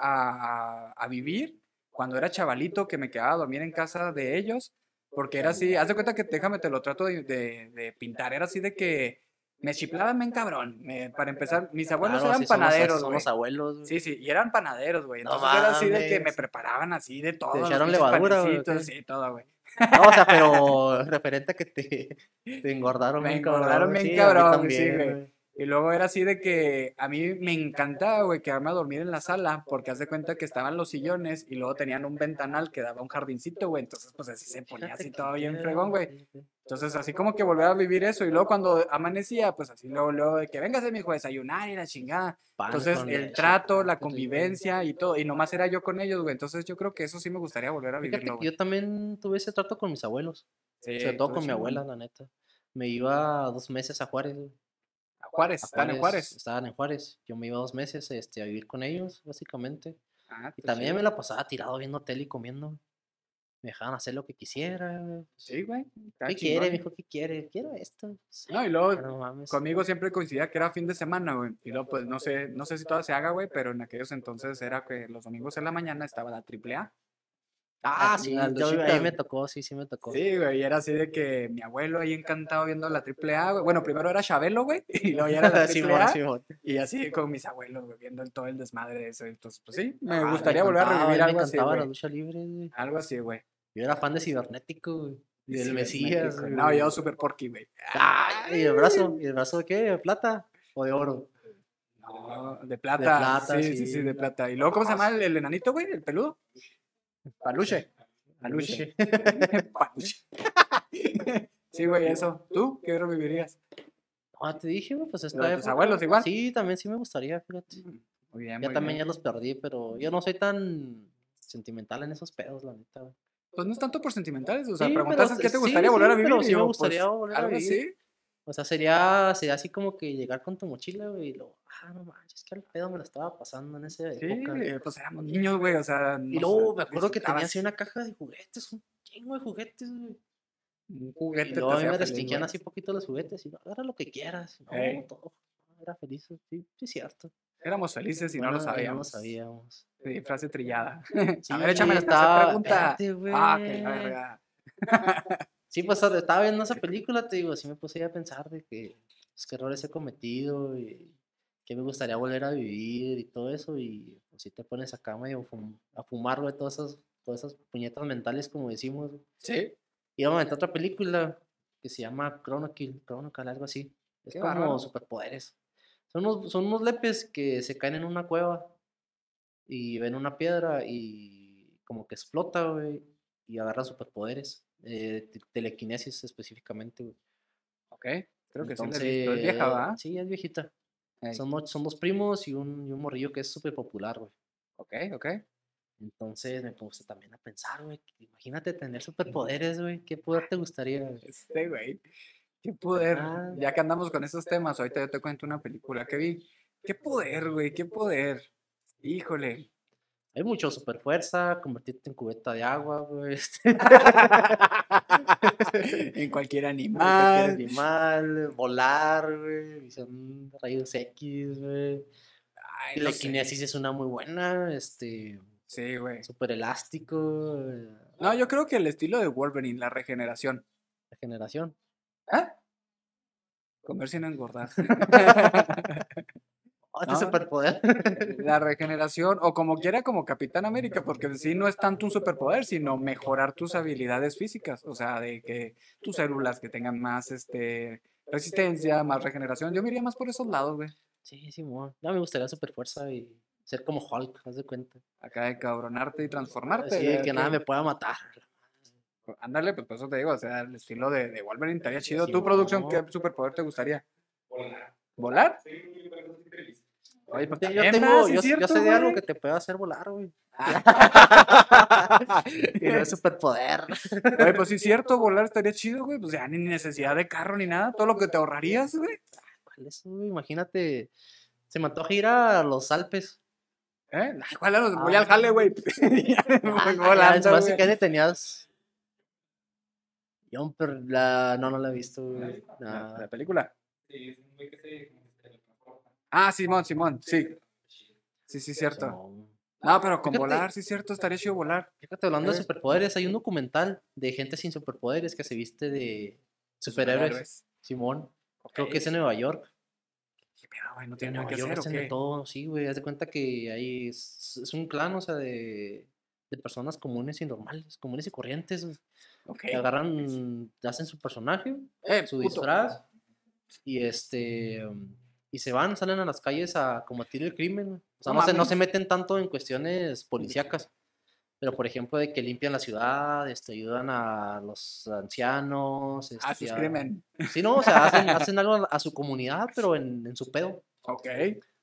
a- vivir cuando era chavalito, que me quedaba a dormir en casa de ellos, porque era así, haz de cuenta que déjame te lo trato de, de- de pintar, era así de que me chiflaban bien cabrón, me- para empezar, mis abuelos Claro, eran somos- panaderos, güey. abuelos. Sí, sí, y eran panaderos, güey. No Entonces era así de que me preparaban así de todo. los echaron levadura, qué? Sí, todo, güey. No, o sea, pero referente a que te, te engordaron Me bien engordaron cabrón. bien sí, cabrón, sí, güey. Y luego era así de que a mí me encantaba, güey, quedarme a dormir en la sala, porque haz de cuenta que estaban los sillones y luego tenían un ventanal que daba un jardincito, güey. Entonces, pues así se ponía así todo bien fregón, güey. Entonces, así como que volver a vivir eso. Y luego cuando amanecía, pues así luego, luego de que véngase, mi hijo, a desayunar y la chingada. Entonces, el trato, la convivencia y todo. Y nomás era yo con ellos, güey. Entonces, yo creo que eso sí me gustaría volver a vivirlo, güey. yo también tuve ese trato con mis abuelos. Sí, sobre todo con mi abuela, la neta. Me iba dos meses a Juárez, güey. Juárez, están en Juárez. Estaban en Juárez. Yo me iba dos meses este, a vivir con ellos, básicamente. Ah, Y también chido. me la pasaba tirado viendo tele y comiendo. Me dejaban hacer lo que quisiera. güey. Sí, güey. ¿Qué quiere, chingón. mijo? ¿Qué quiere? Quiero esto. Sí, No, y luego no mames. conmigo siempre coincidía que era fin de semana, güey. Y luego, pues, no sé, no sé si todavía se haga, güey, pero en aquellos entonces era que los domingos en la mañana estaba la triple A. Ah, Las sí, yo, ahí me tocó, sí, sí me tocó. Sí, güey, y era así de que mi abuelo ahí encantado viendo la triple A, güey. Bueno, primero era Chabelo, güey, y luego ya era la triple A. Y así con mis abuelos, güey, viendo el- todo el desmadre de eso. Entonces, pues sí, me Ah, gustaría volver a revivir algo así, encantaba la güey. lucha libre, güey. Algo así, güey. Yo era fan de Cibernético, güey. Y del Mesías. Güey. No, yo super porky, güey. Ay, ¿y el brazo? ¿Y el brazo de qué? ¿De plata? ¿O de oro? No, de plata. plata, sí, sí, sí, sí. de plata. ¿Y luego cómo se llama el, el enanito, güey? ¿El peludo? Paluche. Paluche. Paluche. sí, güey, eso. ¿Tú qué revivirías? Ah, te dije, güey, pues esta ¿Lo de tus época- abuelos igual? Sí, también sí me gustaría, fíjate. Muy bien, Ya muy también bien. ya los perdí, pero yo no soy tan sentimental en esos pedos, la neta, güey. Pues no es tanto por sentimentales, o sea, Sí, pero preguntaste qué te gustaría sí, volver a pero vivir. y sí me yo, gustaría pues, volver a algo vivir. así. O sea, sería, sería así como que llegar con tu mochila, güey, y luego, ah, no manches, que al pedo me lo estaba pasando en esa Sí, época. eh, pues éramos niños, güey, o sea. Y no luego sé, me acuerdo que tenía así una caja de juguetes, un chingo de juguetes, güey. Un Y juguete. te luego a mí me restringían así poquito los juguetes y no, agarra lo que quieras. No, todo. Era feliz, sí, sí, es cierto. Éramos felices y no lo sabíamos. No lo sabíamos. Sí, frase trillada. Sí, a ver, échame estaba- pregunta. espérate, Ah, la verga. Sí, pues estaba viendo esa película, te digo, sí me puse a pensar de que, pues, qué errores he cometido y que me gustaría volver a vivir y todo eso. Y pues si te pones acá medio fum- a fumar, güey, todas esas, todas esas puñetas mentales, como decimos. güey. Sí. Y vamos a meter otra película que se llama Chrono Kill, Chrono Kill, algo así. Es Qué como superpoderes. Son unos, son unos lepes que se caen en una cueva y ven una piedra y como que explota, güey, y agarran superpoderes. Eh, te- telequinesis específicamente, güey. Ok. Creo que sí la. Es vieja, ¿va? Sí, es viejita. Ey, Son, dos- son dos primos y un, y un morrillo que es súper popular, güey. Ok, ok. Entonces me puse también a pensar, güey, imagínate tener superpoderes, güey. ¿Qué poder te gustaría? Este, güey. Qué poder. Ah. Ya que andamos con esos temas, ahorita yo te cuento una película que vi. Qué poder, güey. Qué poder. Híjole. Hay mucho super fuerza, convertirte en cubeta de agua, güey. este, en cualquier cualquier animal. animal, volar, güey. visión de rayos X, güey. Ay, no sé. Telequinesis es una muy buena, este, Sí, güey. súper elástico, eh, No, yo creo que el estilo de Wolverine, la regeneración. regeneración. ¿Ah? Comer sin engordar. Oh, este No. superpoder. la regeneración, o como quiera, como Capitán América, porque en sí no es tanto un superpoder, sino mejorar tus habilidades físicas. O sea, de que tus células que tengan más este resistencia, más regeneración. Yo me iría más por esos lados, güey. Sí, sí, mo. No, me gustaría super fuerza y ser como Hulk, haz de cuenta. Acá de cabronarte y transformarte. De que nada me pueda matar. Ándale, pues por eso te digo, o sea, el estilo de, de Wolverine estaría chido. Sí, ¿Tu producción qué superpoder te gustaría? Volar. ¿Volar? Sí, Oye, pues Yo, tengo, yo, sé de algo que te puede hacer volar, güey. Y no es superpoder. Oye, pues sí es cierto, volar estaría chido, güey. Pues ya ni necesidad de carro ni nada. Todo lo que te ahorrarías, güey. ¿Cuál es, güey? Imagínate, se me antoja ir a los Alpes. ¿Eh? ¿Cuál era? Voy Ah. al jale, güey. Me Ah, voy ya, volando, después, güey. ¿qué año tenías? Jumper, la... no, no la he visto, güey. La, No. la película. Sí, es un güey que se como que se teletransporta. Ah, Simón, Simón, sí. Sí, sí, cierto. No. Pero con Fíjate. volar, sí, cierto, estaría chido volar. Fíjate, hablando de superpoderes, hay un documental de gente sin superpoderes que se viste de superhéroes. Simón, creo que es en Nueva York. ¿Qué pedo, güey? ¿No En tiene nada Nueva que York hacer o hacen de qué? todo, sí, güey. Haz de cuenta que hay. Es, es un clan, o sea, de, de personas comunes y normales, comunes y corrientes. güey, Ok. Que agarran, hacen su personaje, Eh, su puto. disfraz, y este. um, Y se van, salen a las calles a combatir el crimen. O sea, No no, se, no se meten tanto en cuestiones policíacas. Pero, por ejemplo, de que limpian la ciudad, este, ayudan a los ancianos. Este, sus a- crimen. Sí, no, o sea, hacen, hacen algo a- a su comunidad, pero en, en su pedo. Ok.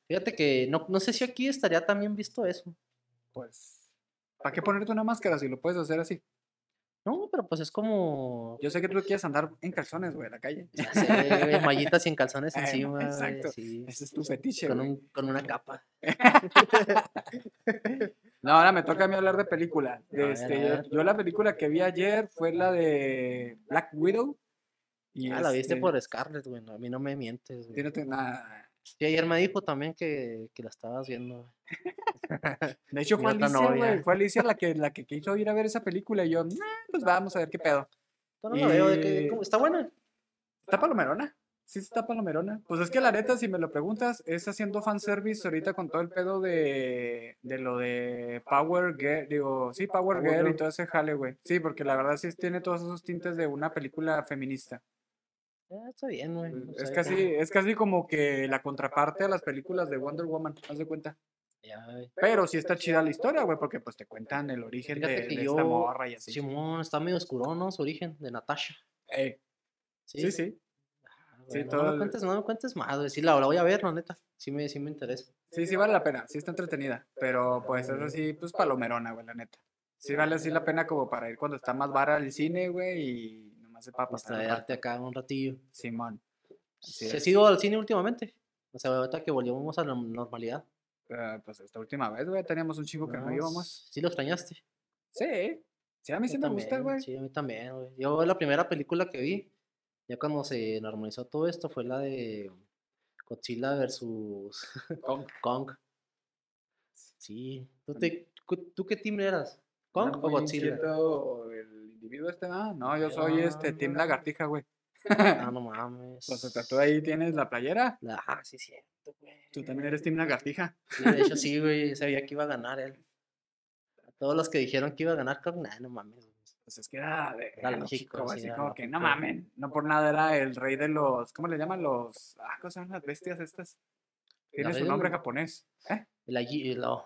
Fíjate que no, no sé si aquí estaría también visto eso. Pues, ¿para qué ponerte una máscara si lo puedes hacer así? No, pero pues es como. Yo sé que tú quieres andar en calzones, güey, en la calle. Güey, mallitas y en calzones encima. güey, exacto. sí, Ese es tu fetiche, con, güey. un- con una capa. No, ahora me toca a mí hablar de película. Ver, Este, yo, la película que vi ayer fue la de Black Widow. Y Ah, la viste este, por Scarlett, güey. no, A mí no me mientes. güey. nada. Sí, ayer me dijo también que, que la estabas viendo. De hecho, fue Alicia, güey. Fue Alicia la que, la que quiso ir a ver esa película. Y yo, "Nah, pues vamos a ver qué pedo. Yo no la veo, de que- Y- ¿cómo? ¿Está buena? ¿Está palomerona? Sí, está palomerona. Pues es que la neta, si me lo preguntas, es haciendo fanservice ahorita con todo el pedo de, de lo de Power Girl, digo, sí, Power, Power Girl y Girl. todo ese jale, güey. Sí, porque la verdad sí tiene todos esos tintes de una película feminista. Ah, está bien, güey. o Es casi, es casi como que la contraparte a las películas de Wonder Woman, haz de cuenta. ya, güey. Pero sí está chida la historia, güey, porque pues te cuentan el origen de, Fíjate que de yo. esta morra y así. Simón, está medio oscuro, ¿no? Su origen, de Natasha. Eh, sí, sí. Ah, Sí, güey, no, todo me el- cuentes, no me cuentes más, güey. Sí, la, la voy a ver, la neta. Sí me, sí me interesa. Sí, sí vale la pena, sí está entretenida, pero pues es así, pues palomerona, güey, la neta. Sí vale así la pena como para ir cuando está más vara al cine, güey, y el rato. Distraerte acá un ratillo. Simón. Así ¿Se es. has ido al cine últimamente? O sea, ahorita que volvimos a la normalidad. Eh, pues esta última vez, güey, teníamos un chico que no íbamos. ¿Sí lo extrañaste? Sí, sí, a mí sí me gusta, güey. Sí, a mí también, güey. Yo la primera película que vi, ya cuando se normalizó todo esto, fue la de Godzilla versus Kong. Kong. Sí. ¿Tú, te- ¿tú qué team eras? ¿Kong o Godzilla? el individuo este, ah, no, yo soy este Team. Lagartija, güey. Ah, no mames. Pues hasta tú ahí tienes la playera, La- Ah, sí, cierto, güey. tú también eres Team Lagartija. Sí, de hecho, sí, güey. Sabía que iba a ganar él. A todos los que dijeron que iba a ganar Kong, nah, no mames. Pues es que era, de, Era lógico, así era como que no mamen, no por nada era el rey de los, ¿cómo le llaman los, ah, ¿cómo se llaman las bestias estas? Tiene su nombre japonés, ¿eh? El, allí, el, oh,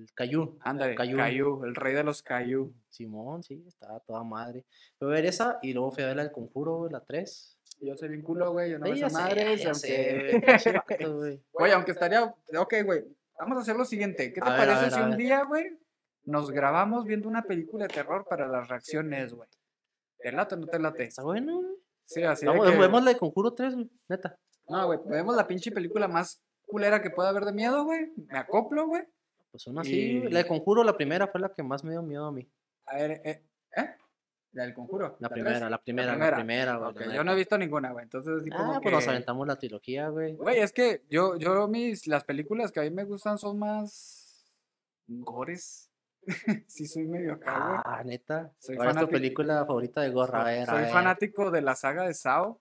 el Cayu. Ándale. Caillou, el rey de los Caillou. Simón, sí, estaba toda madre. Fui a ver esa y luego fui a ver la del Conjuro, la 3. Yo soy bien culo, güey, yo no Sí, sé ya sé, aunque... güey, pinche vato, güey. Güey, aunque estaría, ok, güey, vamos a hacer lo siguiente, ¿qué te A parece ver, si un día, güey, nos grabamos viendo una película de terror para las reacciones, güey? ¿Te late o no te late? Está bueno, güey. Sí, así de Vamos, que- vemos la de Conjuro 3, güey, neta. No, güey, vemos la pinche película más culera que pueda haber de miedo, güey, me acoplo, güey. Pues una así, güey. La de Conjuro, la primera, fue la que más me dio miedo a mí. A ver, eh, ¿eh? La del conjuro. La primera, la primera, la primera, güey. La yo no he visto ninguna, güey. Entonces, como Ah, que... pues nos aventamos la trilogía, güey. Güey, es que yo, yo mis, las películas que a mí me gustan son más gores. sí, soy medio acá, güey. Ah, neta. Soy ¿Cuál es tu película favorita de Gorra? A ver, a soy ver. fanático de la saga de Sao.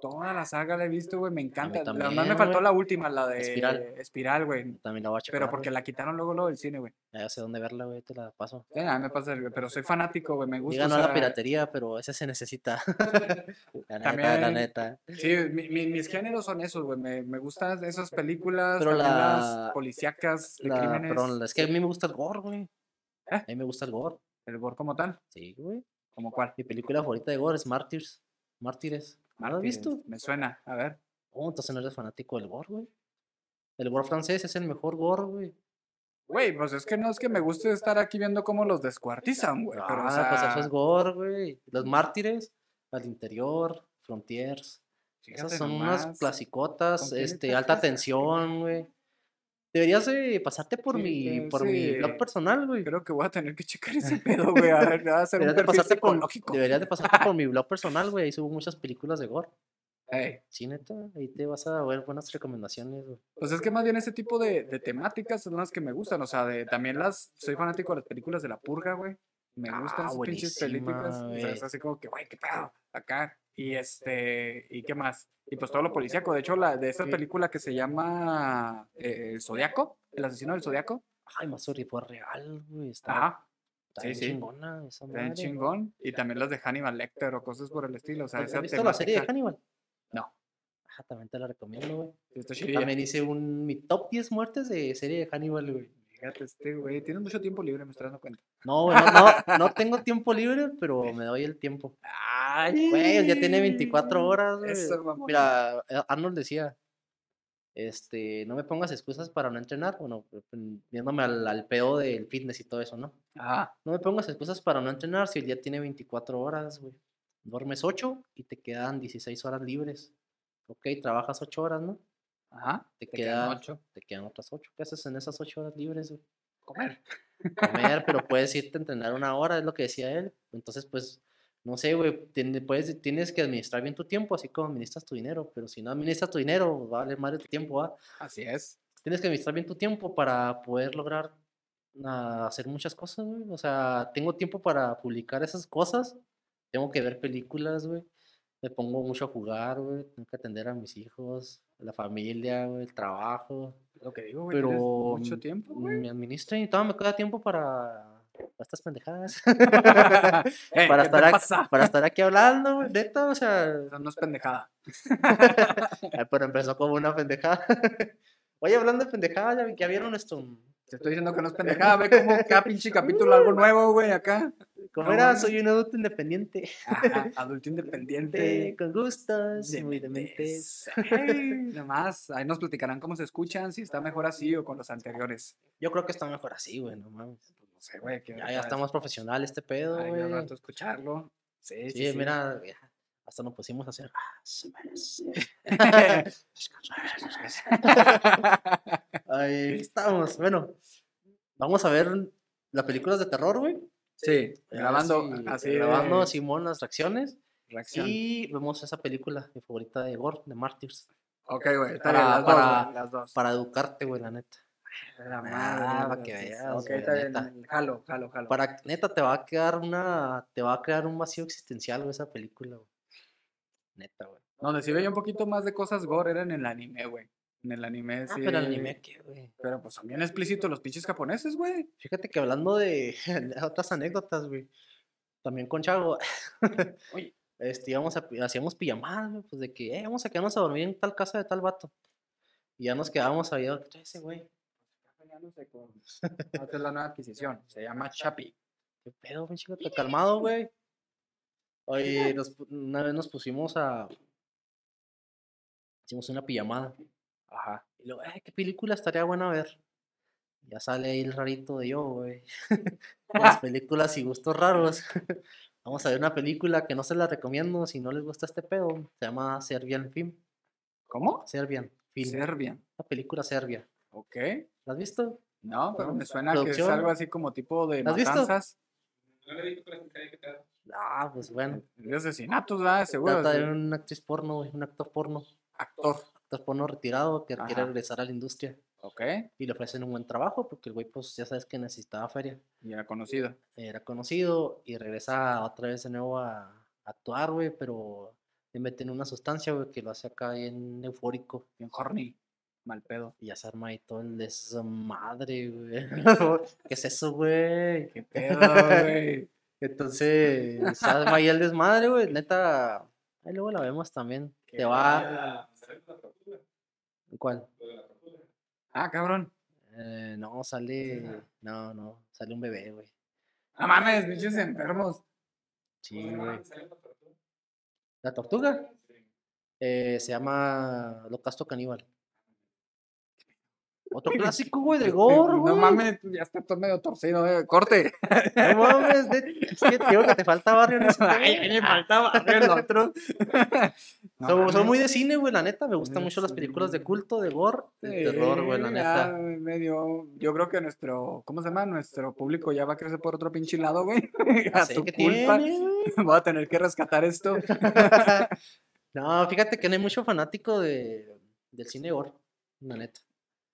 Toda la saga la he visto, güey, me encanta. Nada más también, me faltó la última, la de Espiral. Espiral, güey. También la voy a checar. Pero porque la quitaron luego luego del cine, güey. Ya sé dónde verla, güey, te la paso. Sí, a mí me pasa, güey, pero soy fanático, güey, me gusta. Diga no o a la sea, piratería, pero ese se necesita. la neta, la También- neta. Sí, mi- mi- mis géneros son esos, güey. Me, me gustan esas películas, Pero la- las policíacas de La, crímenes. perdón, es que a mí me gusta el gore, güey. ¿Eh? A mí me gusta el gore. El gore como tal, Sí, güey. como cuál. Mi película favorita de gore es Mártires. Mártires. ¿No lo has Mártires, visto? Me suena, a ver. Oh, entonces no eres fanático del gore, güey. El gore francés es el mejor gore, güey. Güey, pues es que no es que me guste estar aquí viendo cómo los descuartizan, güey. Pero, o Ah, pues eso sea, es gore, güey. Los mártires, al interior, frontiers. Esas fíjate son nomás, unas plasicotas, ¿con quién este, alta tensión, güey. Deberías de pasarte por Sí, mi, que por mi blog personal, güey. Creo que voy a tener que checar ese pedo, güey. A ver, a hacer un Deberías de, perfil pasarte por, deberías de pasarte por mi blog personal, güey. Ahí subo muchas películas de gore. Ey, Sí, neta. Ahí te vas a ver buenas recomendaciones, güey. Pues es que más bien ese tipo de, de temáticas son las que me gustan. O sea, de, también las. Soy fanático de las películas de la purga, güey. Me gustan Ah, esas pinches películas. O sea, es así como que, güey, qué pedo. Acá. Y este. ¿Y qué más? Y pues todo lo policíaco. De hecho, la de esa Sí. película que se llama eh, El Zodiaco, El asesino del Zodiaco. Ay, Masuri fue real, güey. Está, Ajá. está sí, chingona esa Está madre. chingón. Y también las de Hannibal Lecter o cosas por el estilo. O sea, ¿Has visto la serie de temática- Hannibal? No. Ajá, también te la recomiendo, güey. Sí, está. También hice un, mi top 10 muertes de serie de Hannibal, güey. Fíjate, este güey. Tienes mucho tiempo libre, me estoy dando cuenta. No, güey, no, no, no tengo tiempo libre, pero me doy el tiempo. Ay, Güey, ya tiene 24 horas, güey. Eso. Mira, Arnold decía, este, no me pongas excusas para no entrenar, bueno, viéndome al, al pedo del fitness y todo eso, ¿no? Ajá. No me pongas excusas para no entrenar si el día tiene 24 horas, güey. Duermes 8 y te quedan 16 horas libres. Ok, trabajas 8 horas, ¿no? Ajá. Te, Te quedan quedan, ocho. te quedan otras 8. ¿Qué haces en esas 8 horas libres, güey? Comer. Comer, pero puedes irte a entrenar una hora, es lo que decía él. Entonces, pues, no sé, güey, puedes, tienes que administrar bien tu tiempo, así como administras tu dinero. Pero si no administras tu dinero, va a valer madre tu tiempo, ¿va? Así es. tienes que administrar bien tu tiempo para poder lograr ah, hacer muchas cosas, güey. O sea, tengo tiempo para publicar esas cosas. Tengo que ver películas, güey. Me pongo mucho a jugar, güey. Tengo que atender a mis hijos, a la familia, güey, el trabajo. Lo que digo, güey. Pero Mucho mm, tiempo, güey. me administra y todavía me queda tiempo para, para estas pendejadas. Ey, para, ¿qué estar aquí, para estar aquí hablando, güey. Neta, o sea, no es pendejada. Pero empezó como una pendejada. Oye, hablando de pendejadas, ¿ya, ya vieron esto? Te estoy diciendo que no es pendejada. Ve como cada pinche capítulo algo nuevo, güey, acá. ¿Cómo No era? Soy un adulto independiente. Ajá, adulto independiente. con gustos, muy dementes. Nada más. Ahí nos platicarán cómo se escuchan, si está mejor así o con los anteriores. Yo creo que está mejor así, güey, no mames. Pues no sé, güey. Ya, está más profesional este pedo, Ay, güey. al rato escucharlo. Sí, Sí, sí, mira, ya, hasta nos pusimos a hacer. "Ah, se merece". Ahí estamos. Bueno, vamos a ver las películas de terror, güey. sí, grabando así. grabando de Simón las reacciones. reacción. Y vemos esa película, mi favorita de Gore, de Martyrs. Ok, güey, Para- para- dos. Para educarte, güey, la neta. La Ah, madre, para que veas, Ok, güey, está bien, jalo, jalo, jalo. Para, neta, te va a quedar una. Te va a crear un vacío existencial, güey, esa película, güey. Neta, güey. Donde sí veía un poquito más de cosas gore era en el anime, güey. En el anime Ah, sí. pero el anime, ¿qué, güey? Pero pues son bien explícitos los pinches japoneses, güey. Fíjate que hablando de otras anécdotas, güey. También con Chago. Oye. Este, íbamos a, hacíamos pijamadas, güey, pues de que, eh, vamos a quedarnos a dormir en tal casa de tal vato. Y ya nos quedábamos ahí, ¿qué ese güey? Esta es la nueva adquisición. Se llama Chapi. ¿Qué pedo, pinche gato? Calmado, güey. Oye, nos una vez nos pusimos a. Hicimos una pijamada. Ajá. Y luego, eh, ¿qué película estaría buena ver? Ya sale ahí el rarito de yo, güey. Las películas y gustos raros. Vamos a ver una película que no se la recomiendo si no les gusta este pedo. Se llama Serbian Film. ¿Cómo? Serbian Film. Serbia. Una película serbia. Ok. ¿La has visto? No, pero me suena que es algo así como tipo de ¿La has visto? matanzas. No le digo la que te da. Ah, pues bueno. De asesinatos, ¿verdad? Seguro. Trata de sí. un actriz porno, güey. Un actor porno. Actor. Actor porno retirado que quiere regresar a la industria. Ok. Y le ofrecen un buen trabajo porque el güey, pues ya sabes que necesitaba feria. Ya conocido. era conocido y regresa otra vez de nuevo a a actuar, güey, pero le meten una sustancia, güey, que lo hace acá bien eufórico Bien horny. Mal pedo. y ya se arma ahí todo el desmadre, güey. ¿Qué es eso, güey? Qué pedo, güey. Entonces, se arma ahí el desmadre, güey, neta. Ahí luego la vemos también. Te va. Ah, ¿sabes la tortura? ¿Cuál? Lo de la tortura. Ah, cabrón. Eh, no, sale. No, no, sale un bebé, güey. No mames, bichos enfermos. Sí, ¿Cómo se llama? güey. ¿Sale la tortuga? Eh, se llama Holocausto Caníbal. Otro clásico, güey, de gore, güey. No mames, ya está todo medio torcido, eh. Corte. No mames, de- es que te digo que te falta barrio en ese Ay, me faltaba el otro. No Son, muy de cine, güey, la neta. Me gustan mucho las películas de culto, de gore, de terror, güey, la neta. medio, yo creo que nuestro, ¿cómo se llama? Nuestro público ya va a crecer por otro pinche lado, güey. Ya A tu que culpa. tiene, güey. Voy a tener que rescatar esto. No, fíjate que no hay mucho fanático de, del cine gore, la neta.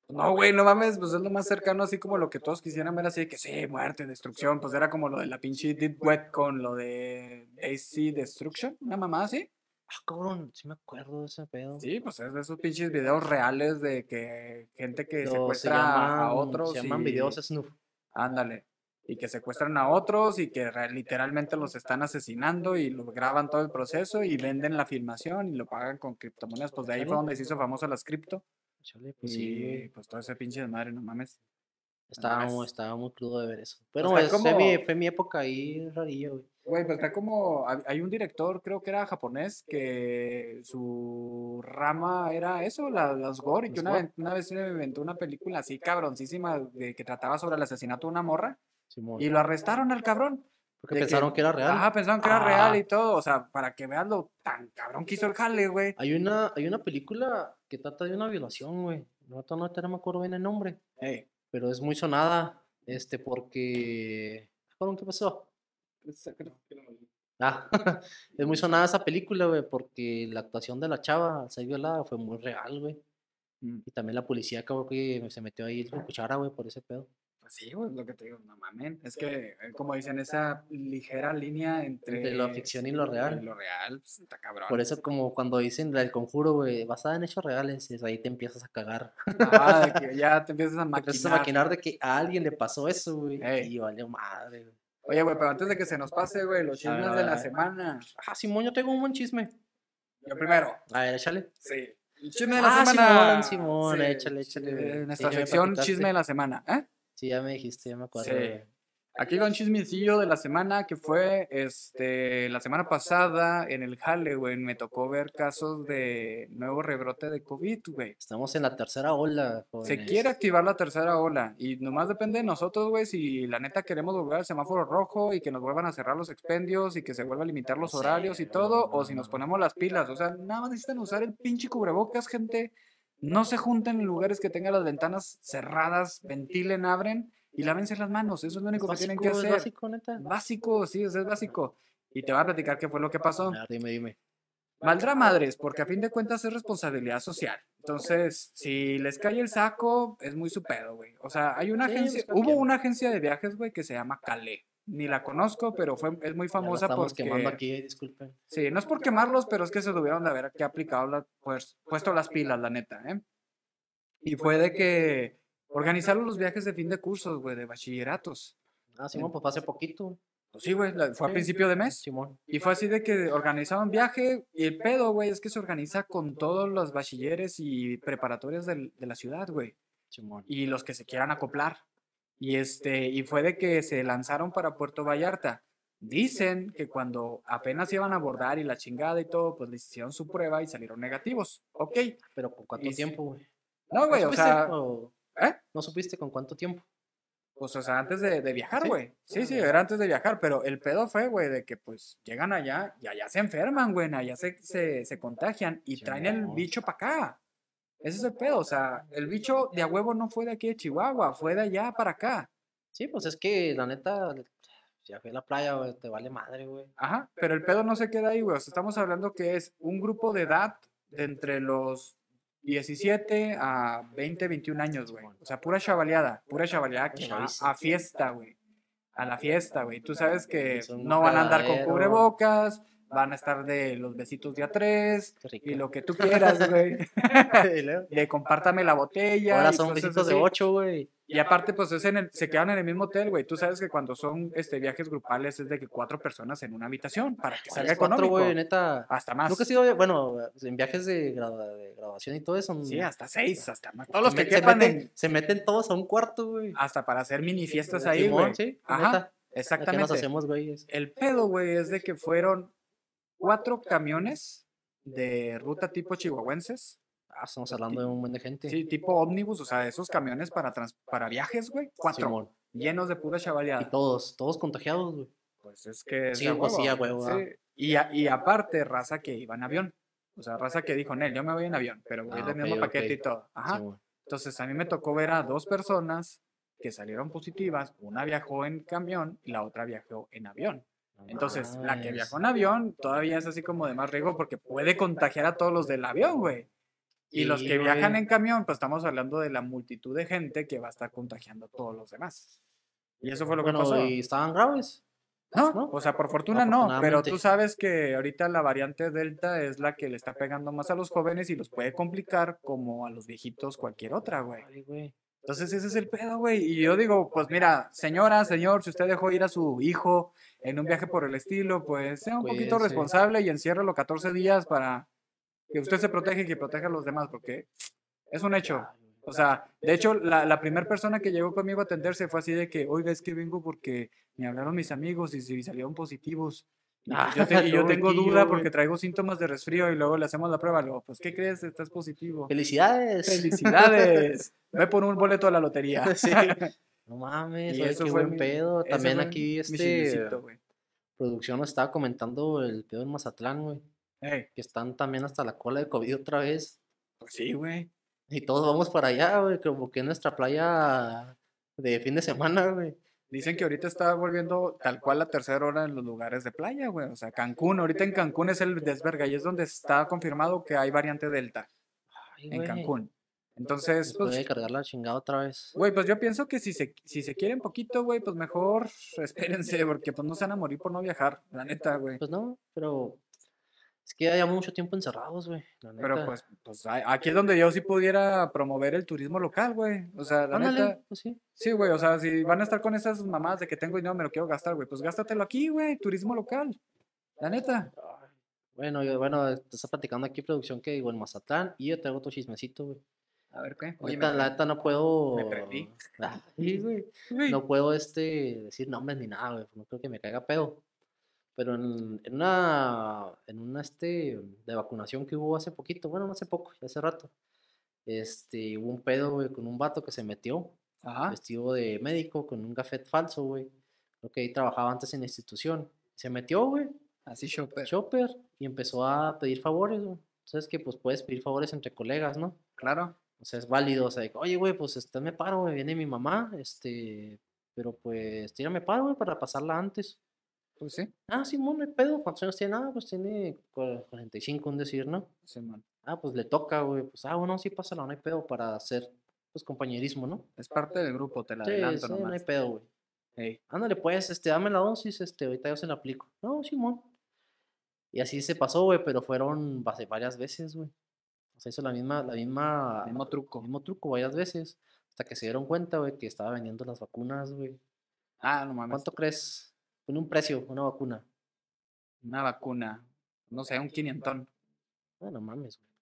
No, güey, no mames, pues es lo más cercano, así como lo que todos quisieran ver, así de que sí, muerte, destrucción, pues era como lo de la pinche Deep Wet con lo de AC Destruction, una mamá así. Ah, cabrón, sí me acuerdo de ese pedo. Sí, pues es de esos pinches videos reales de que gente que Pero se secuestra a otros. se llaman y- videos snuff. Ándale. Y que secuestran a otros y que literalmente los están asesinando y lo graban todo el proceso y venden la filmación y lo pagan con criptomonedas. Pues de ahí fue donde se hizo famoso las cripto. Chale, pues sí, pues todo ese pinche desmadre, no mames. Estaba, estaba muy crudo de ver eso. Pero está es- fue, mi, fue mi época ahí rarilla, güey. Güey, pues está como. Hay un director, creo que era japonés, que su rama era eso, la- las gore, y que ¿Los una, una vez se inventó una película así cabroncísima de que trataba sobre el asesinato de una morra Simón. y lo arrestaron al cabrón. Porque de que- pensaron que, era real. Ajá, pensaron que era real Ah. y todo. O sea, para que veas lo tan cabrón que hizo el jale, güey. Hay una, hay una película que trata de una violación, güey. No, no, no me acuerdo bien el nombre. Pero es muy sonada. Este, porque. ¿qué pasó? Ah, es muy sonada esa película, güey, porque la actuación de la chava al ser violada fue muy real, güey. Mm. Y también la policía, cabrón, que se metió ahí con cuchara, güey, por ese pedo. Pues sí, güey, es lo que te digo, no mames. Es que, eh, como dicen, esa ligera línea entre. Entre la ficción y lo real. Lo real, pues, está cabrón. Por eso, como cuando dicen la del conjuro, güey, basada en hechos reales, es ahí te empiezas a cagar. Ah, de que ya te empiezas a Te empiezas a maquinar. maquinar de que a alguien le pasó eso, güey. Ey. Y valió madre, güey. Oye, güey, pero antes de que se nos pase, güey, los chismes de la semana. Ah, Simón, yo tengo un buen chisme. Yo primero. A ver, échale. Sí. El chisme de la Ah, semana. Simón, Simón, échale, échale, güey. Nuestra sección chisme de la semana, ¿eh? Sí, ya me dijiste, ya me acuerdo. Sí. güey. Aquí va un chismecillo de la semana que fue este la semana pasada en el Halloween me tocó ver casos de nuevo rebrote de COVID, güey. Estamos en la tercera ola, Se jóvenes. quiere activar la tercera ola y nomás depende de nosotros, güey, si la neta queremos volver al semáforo rojo y que nos vuelvan a cerrar los expendios y que se vuelva a limitar los Sí, horarios y todo, no, o si nos no. ponemos las pilas, o sea, nada más necesitan usar el pinche cubrebocas, gente. No se junten en lugares que tengan las ventanas cerradas, ventilen, abren y lávense las manos. Eso es lo único que tienen que Básico, es hacer. básico, neta. Básico, sí, eso es básico. Y te voy a platicar qué fue lo que pasó. A ver, dime, dime. Valdrá madres, porque a fin de cuentas es responsabilidad social. Entonces, si les cae el saco, es muy su pedo, güey. O sea, hay una Sí, agencia, pues, hubo una agencia de viajes, güey, que se llama Calais. Ni la conozco, pero fue, es muy famosa estamos porque... quemando aquí, disculpen. Sí, no es por quemarlos, pero es que se tuvieron de haber que aplicado, la, pues, puesto las pilas, la neta, ¿eh? Y fue de que organizaron los viajes de fin de cursos, güey, de bachilleratos. Ah, Simón, pues fue hace poquito. Pues sí, güey, fue a principio de mes. Simón. Y fue así de que organizaban viaje y el pedo, güey, es que se organiza con todos los bachilleres y preparatorias del- de la ciudad, güey. Simón. Y los que se quieran acoplar. Y este, y fue de que se lanzaron para Puerto Vallarta. Dicen que cuando apenas iban a abordar y la chingada y todo, pues les hicieron su prueba y salieron negativos. Ok. Pero ¿con cuánto Y tiempo, güey? No, ¿No güey, o sea, o ¿eh? ¿No supiste con cuánto tiempo? Pues, o sea, antes de, de viajar, güey. Sí, sí, era antes de viajar, pero el pedo fue, güey, de que pues llegan allá y allá se enferman, güey, allá se, se, se contagian y traen el bicho para acá. Ese es el pedo, o sea, el bicho de a huevo no fue de aquí de Chihuahua, fue de allá para acá. Sí, pues es que la neta, ya fui a la playa, güey, te vale madre, güey. Ajá, pero el pedo no se queda ahí, güey. O sea, estamos hablando que es un grupo de edad de entre los 17 a 20, 21 años, güey. O sea, pura chavaleada, pura chavaleada que va a fiesta, güey. A la fiesta, güey. Tú sabes que no van a andar con cubrebocas, van a estar de los besitos de a tres Qué rico. y lo que tú quieras, güey. De compártame la botella. Ahora son besitos de así. ocho, güey. Y aparte, pues es en el- se quedan en el mismo hotel, güey. Tú sabes que cuando son este, viajes grupales es de que cuatro personas en una habitación para que salga ¿Cuáles cuatro, económico. güey? Neta. Hasta más. Nunca he sido, bueno, en viajes de, de graduación y todo eso. Sí, mm, hasta seis, hasta más. Todos los que met- se quepan meten, en- se meten todos a un cuarto, güey. Hasta para hacer mini fiestas ahí, güey. Sí, Ajá, neta. ¿A qué nos exactamente. hacemos, güey? El pedo, güey, es de que fueron cuatro camiones de ruta tipo chihuahuenses Ah, estamos hablando de un buen de gente. Sí, tipo ómnibus, o sea, esos camiones para, trans- para viajes, güey. Cuatro. Simón. Llenos de pura Y chavaleada. todos, todos contagiados, güey. Pues es que. Sí, pues sí, huevo, ah. sí. Y, a- y aparte, raza que iba en avión. O sea, raza que dijo, Nel, yo me voy en avión, pero voy Ah, mismo paquete y todo. Ajá. Entonces, a mí me tocó ver a dos personas que salieron positivas. Una viajó en camión y la otra viajó en avión. Entonces, la que viajó en avión todavía es así como de más riesgo porque puede contagiar a todos los del avión, güey. Y los Sí, que viajan güey. en camión, pues estamos hablando de la multitud de gente que va a estar contagiando a todos los demás. Y eso fue lo que Bueno, pasó. y estaban graves. No, ¿no? o sea, por fortuna no, pero tú sabes que ahorita la variante Delta es la que le está pegando más a los jóvenes y los puede complicar como a los viejitos cualquier otra, güey. Entonces ese es el pedo, güey. Y yo digo, pues mira, señora, señor, si usted dejó ir a su hijo en un viaje por el estilo, pues sea un poquito Cuídese. responsable y enciérralo 14 días para que usted se proteja y que proteja a los demás, porque es un hecho. O sea, de hecho, la, la primera persona que llegó conmigo a atenderse fue así de que, oiga, es que vengo porque me hablaron mis amigos y si salieron positivos. Y, pues, yo, te- y yo tengo duda porque traigo síntomas de resfrío y luego le hacemos la prueba. Luego, pues, ¿qué crees? Estás positivo. ¡Felicidades! ¡Felicidades! Ve por un boleto a la lotería. Sí. No mames, Y oye, eso qué fue buen mi- pedo. También aquí este producción nos estaba comentando el pedo en Mazatlán, güey. Ey, Que están también hasta la cola de COVID otra vez. pues sí, güey. Y todos vamos para allá, güey. Como que es nuestra playa de fin de semana, güey. Dicen que ahorita está volviendo tal cual la tercera hora en los lugares de playa, güey. O sea, Cancún, ahorita en Cancún es el desverga y es donde está confirmado que hay variante Delta Ay, en güey, Cancún. Entonces, pues, cargar la chingada otra vez. güey, pues yo pienso que si se, si se quieren poquito, güey, pues mejor espérense, porque pues no se van a morir por no viajar, la neta, güey. Pues no, pero es que ya llevamos mucho tiempo encerrados, güey. la Pero pues, pues aquí es donde yo sí pudiera promover el turismo local, güey. O sea, la Ándale, neta, pues sí. sí, güey, o sea, si van a estar con esas mamás de que tengo dinero, me lo quiero gastar, güey, pues gástatelo aquí, güey, turismo local. La neta. Bueno, yo, bueno, te está platicando aquí producción que digo en Mazatlán y yo traigo otro chismecito, güey. A ver, ¿qué? Oye, Ahorita, la neta no puedo. me prendí. Ay, güey. Güey, No puedo este decir nombres ni nada, güey. No creo que me caiga pedo. Pero en, en una en una este de vacunación que hubo hace poquito, bueno, no hace poco, ya hace rato. Este, hubo un pedo, güey, con un vato que se metió Ajá. vestido de médico con un gafet falso, güey. Creo que ahí trabajaba antes en la institución. Se metió, güey, Así Chopper. Chopper, y empezó a pedir favores, güey. Sabes que pues puedes pedir favores entre colegas, ¿no? Claro. O sea, es válido. O sea, de oye, güey, pues este me paro, güey, viene mi mamá, este, pero pues tírame paro, güey, para pasarla antes. Pues sí. Ah, Simón, no hay pedo. ¿Cuántos años tiene? Ah, pues tiene cua- 45, un decir, ¿no? Ah, pues le toca, güey. Pues, ah, bueno, sí, pásala, no hay pedo para hacer, pues, compañerismo, ¿no? Es parte del grupo, te la Sí, adelanto sí, no hay nomás. pedo, güey. Ey, Ándale, pues, este, dame la dosis, este, ahorita yo se la aplico. No, Simón. Y así se pasó, güey, pero fueron varias veces, güey. O sea, hizo la misma, la misma, mismo truco. mismo truco varias veces. Hasta que se dieron cuenta, güey, que estaba vendiendo las vacunas, güey. Ah, no mames. ¿Cuánto crees? Pone un precio, una vacuna. Una vacuna. No sé, un quinientón. Ah, no mames, güey.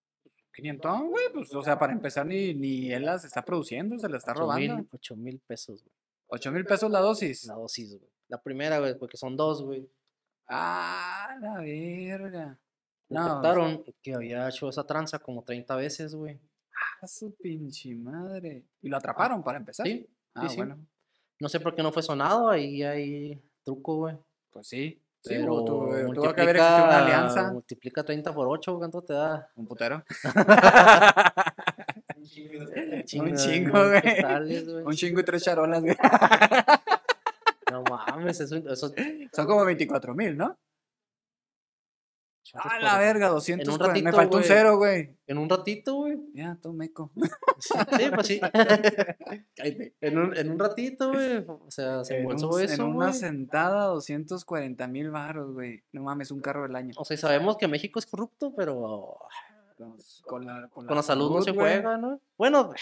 ¿Quinientón, güey? Pues, o sea, para empezar, ni, ni él las está produciendo, se las está robando. mil, ocho mil pesos, güey. Ocho mil pesos la dosis. La dosis, güey. La primera, güey, porque son dos, güey. Ah, la verga. No, que había hecho esa tranza como 30 veces, güey. a su pinche madre. ¿Y lo atraparon para empezar? Sí, Ah, sí. bueno. No sé por qué no fue sonado, ahí hay truco, güey. Pues sí. Sí, Pero hubo- tuvo, tuvo que haber existido una alianza. Multiplica 30 por 8, ¿cuánto te da? Un putero. Un chingo Un chingo, güey. Un chingo y tres charolas, güey. No mames, eso Son como 24 mil, ¿no? ¿Cuántos Ah, por- la verga, 200. Me ratito, faltó un cero, güey. En un ratito, güey. Ya, tú meco. Sí, pues sí. En, un, en un ratito, güey. O sea, se En, embolsó un- eso, en una güey. sentada, 240 mil baros, güey. No mames, un carro del año. O sea, sabemos que México es corrupto, pero Pues, Con la, con con la salud no se juega, ¿no? Bueno, güey,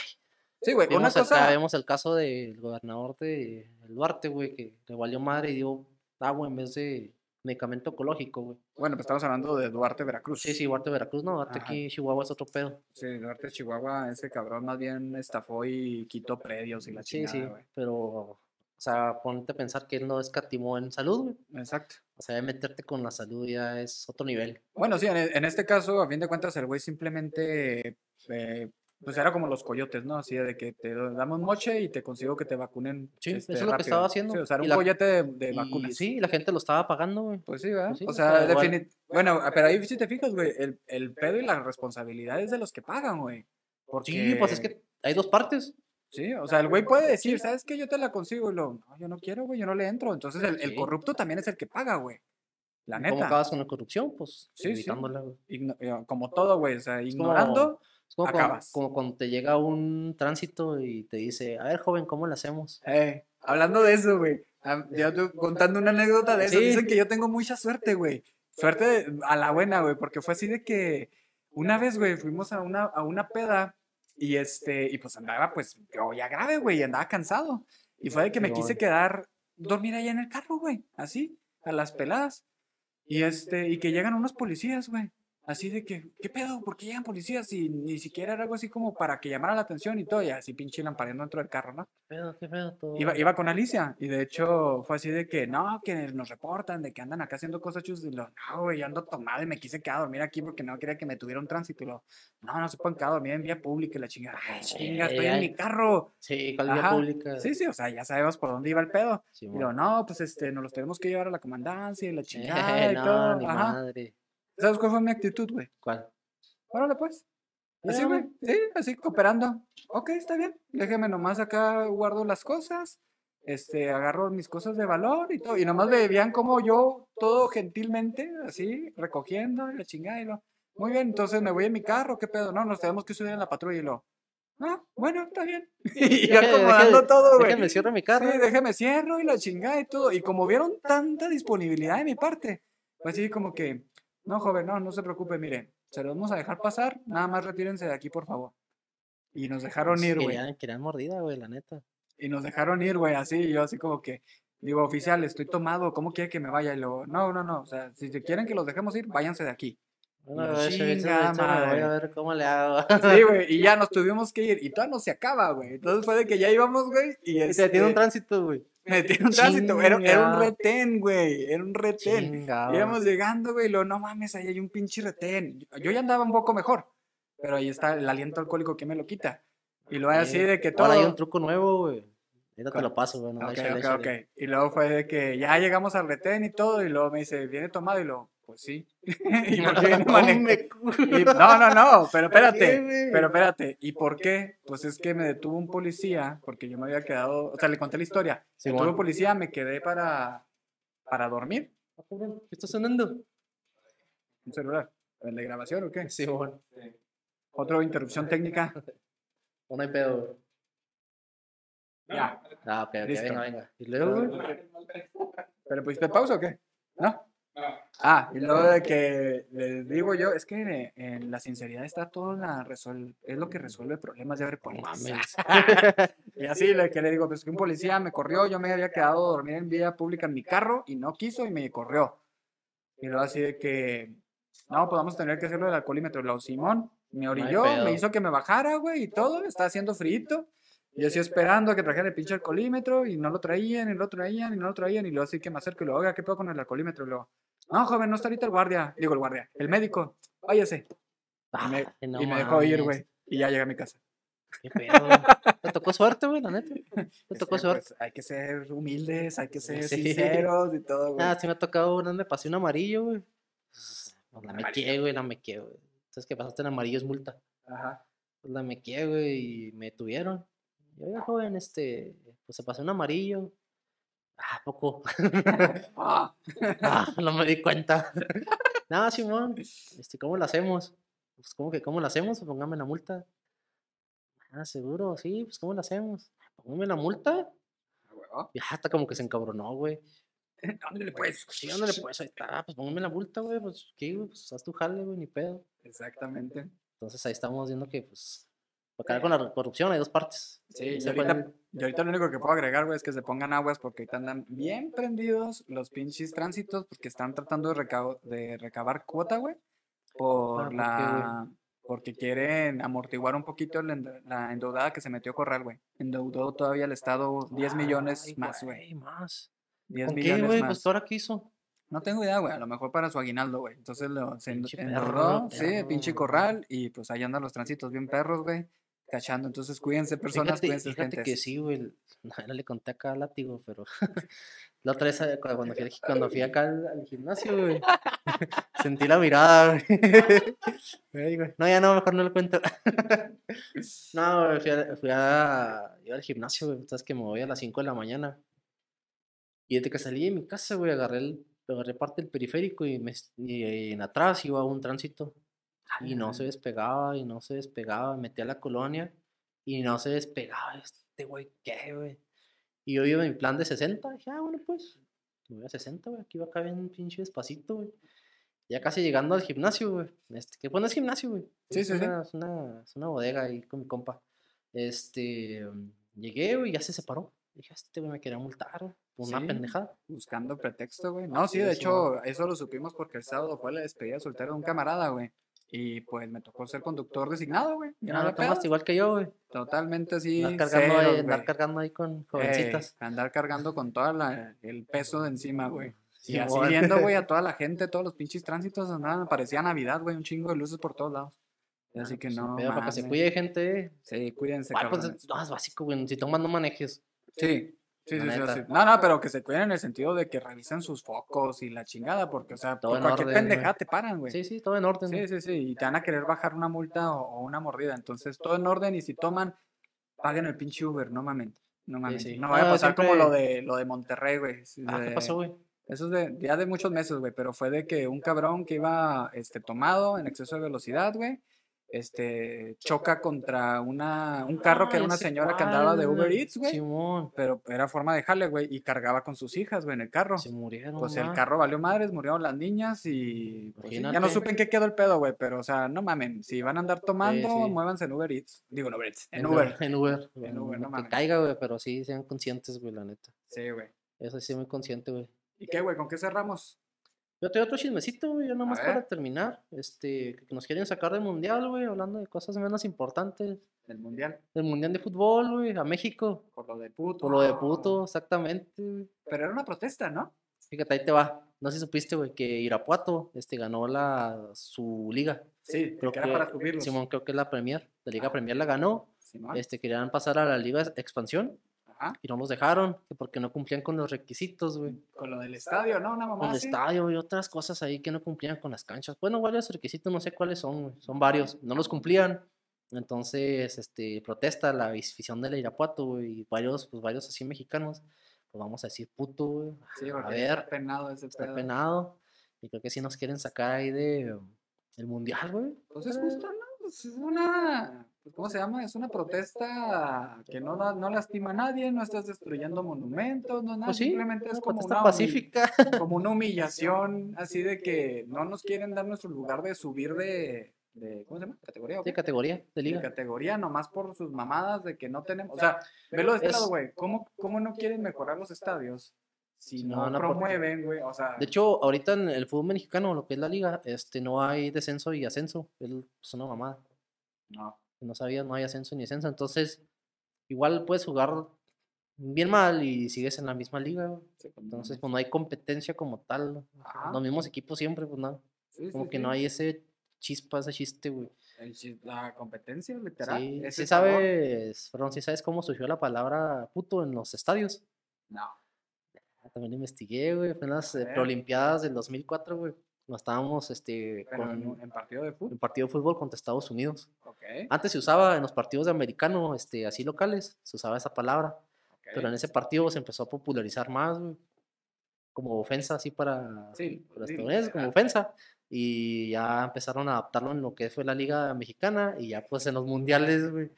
Sí, güey, una cosa. vemos el caso del gobernador de el Duarte, güey, que le valió madre y dio agua en vez de medicamento ecológico, güey. Bueno, pues estamos hablando de Duarte, Veracruz. Sí, sí, Duarte Veracruz, no, Duarte Ajá. aquí Chihuahua es otro pedo. Sí, Duarte, Chihuahua, ese cabrón más bien estafó y quitó predios y la Sí, chingada, sí, güey. pero, o sea, ponte a pensar que él no escatimó en salud, güey. Exacto. O sea, meterte con la salud ya es otro nivel. Bueno, sí, en, en este caso, a fin de cuentas, el güey simplemente eh, pues era como los coyotes, ¿no? Así de que te damos moche y te consigo que te vacunen. Sí, este, eso es lo que estaba haciendo. Sí, o sea, era un la- coyote de, de Y vacunas. Sí, la gente lo estaba pagando, güey. Pues sí, ¿verdad? sí, o sea, sea, igual- defini- bueno, pero ahí si te fijas, güey, el, el pedo y la responsabilidad es de los que pagan, güey. Porque... Sí, pues es que hay dos partes. Sí, o sea, el güey puede decir, ¿sabes qué? Yo te la consigo y lo, no, yo no quiero, güey, yo no le entro. Entonces el, corrupto también es el que paga, güey. La ¿Cómo neta. acabas con la corrupción? Pues Sí, sí. Igno- eh, como todo, güey, o sea, como- ignorando. Es como, cuando, Acabas. como cuando te llega un tránsito y te dice, a ver, joven, ¿cómo lo hacemos? Eh, hablando de eso, güey. Ya tú contando una anécdota de eso. Sí. Dicen que yo tengo mucha suerte, güey. Suerte a la buena, güey, porque fue así de que una vez, güey, fuimos a una, a una peda y este, y pues andaba, pues, yo ya grave, güey, y andaba cansado. Y fue de que me quise quedar, dormir allá en el carro, güey, así, a las peladas. Y este, y que llegan unos policías, güey. Así de que, ¿qué pedo? ¿Por qué llegan policías? Y ni siquiera era algo así como para que llamara la atención y todo, y así pinche lampareando dentro del carro, ¿no? ¿Qué pedo? ¿Qué pedo? Todo... Iba, iba con Alicia y de hecho fue así de que no, que nos reportan de que andan acá haciendo cosas chus y lo, no, güey, yo ando tomado y me quise quedar a dormir aquí porque no quería que me tuviera un tránsito y lo, no, no se pueden quedar a dormir en vía pública y la chingada, ay, chinga, estoy en mi carro. Sí, con vía pública. Sí, sí, o sea, ya sabemos por dónde iba el pedo. Y Simón. lo, no, pues este, nos los tenemos que llevar a la comandancia y la chingada Eh, y no, todo. ni Ajá. madre. ¿Sabes cuál fue mi actitud, güey? ¿Cuál? Órale, pues. Así, güey. Sí, así cooperando. Ok, está bien. Déjeme nomás acá guardo las cosas. Este, agarro mis cosas de valor y todo. Y nomás me veían como yo, todo gentilmente, así, recogiendo y la chingada y lo. Muy bien, entonces me voy en mi carro, ¿qué pedo? No, nos tenemos que subir en la patrulla y lo. Ah, bueno, está bien. y yo Deje- acomodando deje- todo, güey. Déjame cierro mi carro. Sí, déjame cierro y la chingada y todo. Y como vieron tanta disponibilidad de mi parte, pues así como que, no, joven, no, no se preocupe, mire, se los vamos a dejar pasar, nada más retírense de aquí, por favor. Y nos dejaron Pues ir, güey. Querían, querían mordida, güey, la neta. Y nos dejaron ir, güey, así, yo así como que, digo, oficial, estoy tomado, ¿cómo quiere que me vaya? Y luego, no, no, no, o sea, si quieren que los dejemos ir, váyanse de aquí. Bueno, Y a yo, ver, échale, "Chinga échale, échale, voy a madre". ver cómo le hago. Sí, güey, y ya nos tuvimos que ir, y todavía no se acaba, güey. Entonces fue de que ya íbamos, güey, y Y se tiene un este, tránsito, güey. Me tiene un tránsito, era, era un retén, güey, era un retén. Íbamos llegando, güey, lo, no mames, ahí hay un pinche retén. Yo- ya andaba un poco mejor, pero ahí está el aliento alcohólico que me lo quita. Y luego así de que todo. Ahora hay un truco nuevo, güey. Ahorita te lo paso, güey. no, Ok, échale, ok, échale. ok. Y luego fue de que ya llegamos al retén y todo, y luego me dice, ¿viene tomado? Y luego, pues sí. ¿Y por qué viene No, y- no, no, no, pero ¿Por qué, espérate, pero espérate. ¿Y por qué? Pues es que me detuvo un policía, porque yo me había quedado, o sea, le conté la historia. Me detuvo un policía, me quedé para, para dormir. ¿Qué está sonando? Un celular. ¿El de grabación o qué? Sí, bueno. Otra interrupción técnica. No, hay pedo. Ya. Ah, ok, ok, Listo. venga, venga. Y luego, güey. ¿Pero pusiste pausa o qué? ¿No? No. Ah, y luego de que les digo yo, es que en la sinceridad está todo la resol es lo que resuelve problemas de mames. Y así le, que le digo, pues que un policía me corrió, yo me había quedado a dormir en vía pública en mi carro y no quiso y me corrió. Y luego así de que, no, pues vamos a tener que hacerlo del alcoholímetro. Luego Simón me orilló, me hizo que me bajara, güey, y todo, estaba haciendo frito. Yo así esperando a que trajeran el pinche alcoholímetro y no lo traían, y no lo traían, y no lo traían. Y luego así que me acerco y luego, oiga, ¿qué puedo con el alcoholímetro? Y luego, no, joven, no está ahorita el guardia. Digo, el guardia, el médico, váyase. Y me, Ay, no y me dejó ir, güey. Y ya llegué a mi casa. Qué pedo. Te tocó suerte, güey, la neta. Te tocó suerte. pues, hay que ser humildes, hay que ser Sí. sinceros y todo, güey. Ah, sí me ha tocado una, me pasé un amarillo, güey. Pues, la mequé, güey, la mequé, güey. Entonces, que pasaste en amarillo es multa. Ajá. Pues la mequé, güey, y me tuvieron. Y oiga, joven, este, pues se pasó un amarillo. Ah, ¿a poco. Ah, ah, no me di cuenta. Nada, Simón, este, ¿cómo lo hacemos? Pues, ¿cómo que cómo lo hacemos? Pues, Póngame la multa. Ah, seguro, sí, pues, ¿cómo lo hacemos? Póngame la multa. huevo. Y ya hasta como que se encabronó, güey. Ándale, pues. Sí, ándale, pues, ahí está, pues póngame la multa, güey, pues, ¿qué, güey? Pues, haz tu jale, güey, ni pedo. Exactamente. Entonces, ahí estamos viendo que, pues, para acabar con la corrupción hay dos partes. Sí, Y ahorita, y ahorita lo único que puedo agregar, güey, es que se pongan aguas porque ahorita andan bien prendidos los pinches tránsitos porque están tratando de, recabar cuota, güey, por Ah, la... Porque quieren amortiguar un poquito la, ende- la endeudada que se metió Corral, güey. Endeudó todavía el Estado 10 millones Ay, más, güey. más. 10 ¿Con qué, güey? Pues, ¿ahora qué hizo? No tengo idea, güey. A lo mejor para su aguinaldo, güey. Entonces lo se endeudó, sí, pinche corral. Y pues ahí andan los tránsitos bien perros, güey. Cachando. Entonces cuídense, personas, Fíjate, cuídense, fíjate que sí, güey. No, no le conté acá a látigo, pero la otra vez eh, cu- cuando fui, al cuando fui acá al, al gimnasio, güey. Sentí la mirada, güey. No, ya no, mejor no lo cuento. No, güey, fui a, fui a, al gimnasio, güey. Sabes que me voy a las 5 de la mañana. Y desde que salí de mi casa, güey, agarré, el, agarré parte del periférico y, me, y en atrás iba un tránsito. Y no se despegaba, y no se despegaba. Me metí a la colonia y no se despegaba. Este güey, ¿qué, güey? Y yo iba en mi plan de 60. Dije, ah, bueno, pues, me voy a 60, güey. Aquí va acá bien pinche despacito, güey. Ya casi llegando al gimnasio, güey. Este, que bueno es gimnasio, güey. Sí, es sí, sí. una, Es, una, es una bodega ahí con mi compa. Este, llegué, güey, ya se separó. Dije, este güey me quería multar, güey, por una Sí. pendejada. Buscando pretexto, güey. No, sí, de sí, hecho, eso lo supimos porque el sábado fue la despedida de soltero de un camarada, güey. Y pues me tocó ser conductor designado, güey. Ya Ya no no tomaste igual que yo, güey. Totalmente así. Andar cargando, ahí, andar cargando ahí con Ey, jovencitas. andar cargando con todo el peso de encima, güey. Y así viendo, güey, a toda la gente, todos los pinches tránsitos andaban, parecía Navidad, güey, un chingo de luces por todos lados. Ah, Así que pues, no. pedo, para que se cuide gente, eh. Sí, cuídense, Igual, pues, no, es básico, güey. Si tomas, no manejes. Sí, sí, sí, sí, sí. No, no, pero que se cuiden en el sentido de que revisen sus focos y la chingada, porque, o sea, Todo por cualquier orden, güey. pendejada te paran, güey. Sí, sí, todo en orden. Sí, sí, sí, y te van a querer bajar una multa o, o una mordida. Entonces, todo en orden y si toman, paguen el pinche Uber, no mamen. No mames. sí. No vaya a pasar como lo de lo de Monterrey, güey. sí, Ah, ¿qué pasó, güey? Eso es de, ya de muchos meses, güey, pero fue de que un cabrón que iba este, tomado en exceso de velocidad, güey, este, choca contra una, un carro que era una señora que andaba de. Uber Eats, güey, Simón. pero era forma de jale, güey, y cargaba con sus hijas, güey, en el carro. Se murieron. Pues el carro valió madres, murieron las niñas y pues, ya no supe en qué quedó el pedo, güey, pero o sea, no mamen, si van a andar tomando, sí. muévanse en Uber Eats, digo en Uber Eats, en En Uber. En Uber. En Uber, no que mames. caiga, güey, pero sí sean conscientes, güey, la neta. Sí, güey. Eso sí, muy consciente, güey. ¿Y qué, güey? ¿Con qué cerramos? Yo tengo otro chismecito, güey, ya nomás para terminar. Este, que nos quieren sacar del mundial, güey, hablando de cosas menos importantes. Del mundial, Del mundial de fútbol, güey, a México. por lo de puto. Por lo de puto, exactamente, güey. Pero era una protesta, ¿no? Fíjate, ahí te va. No sé si supiste, güey, que Irapuato este, ganó la, su liga. Sí, Creo que que, era para subirlos. Simón, creo que es la Premier. La Liga Ah. Premier la ganó. Simón. Este, querían pasar a la Liga Expansión Ajá. y no los dejaron, que porque no cumplían con los requisitos, güey. Con lo del estadio, ¿no? Una mamá Con el estadio y otras cosas ahí que no cumplían con las canchas. Bueno, varios requisitos, no sé cuáles son, güey, son varios, no los cumplían. Entonces, este, protesta la afición del Irapuato, güey, y varios, pues varios así mexicanos, pues vamos a decir puto, güey. Sí, a ver, está penado ese está pedo. penado. Y creo que sí nos quieren sacar ahí de um, el mundial, güey. Pues es justo, ¿no? Pues es una, pues, ¿cómo se llama? Es una protesta que no, no lastima a nadie, no estás destruyendo monumentos, no nada, Pues sí, simplemente es como una, pacífica. como una humillación, así de que no nos quieren dar nuestro lugar de subir de, de ¿cómo se llama? ¿Categoría? o De categoría, de De liga. categoría, nomás por sus mamadas de que no tenemos, o sea, velo de este Es- lado, güey, ¿cómo, ¿cómo no quieren mejorar los estadios? Si no, no promueven, güey, o sea, De hecho, ahorita en el fútbol mexicano, lo que es la liga, este, no hay descenso y ascenso. Es una mamada. no. No sabías, no hay ascenso ni descenso. Entonces, igual puedes jugar bien mal y sigues en la misma liga. Sí, Entonces, pues no hay competencia como tal. Ajá. Los mismos equipos siempre, pues no. Sí, Como sí, que no hay ese chispa, ese chiste, güey. La competencia, literal. Sí, ese sabes, perdón, sí sabes cómo surgió la palabra puto en los estadios. No. Ah, También investigué, güey. Fue en las eh, ver. Preolimpiadas del 2004, güey. Nos estábamos, este, con en, partido de fútbol. en partido de fútbol contra Estados Unidos. Ok. Antes se usaba en los partidos de americano, este, así locales, se usaba esa palabra. ok. Pero en ese partido se empezó a popularizar más. Como ofensa, así para, Sí, para sí, estadounidenses, como literal. ofensa. Y ya empezaron a adaptarlo en lo que fue la Liga Mexicana y ya pues en los mundiales, güey.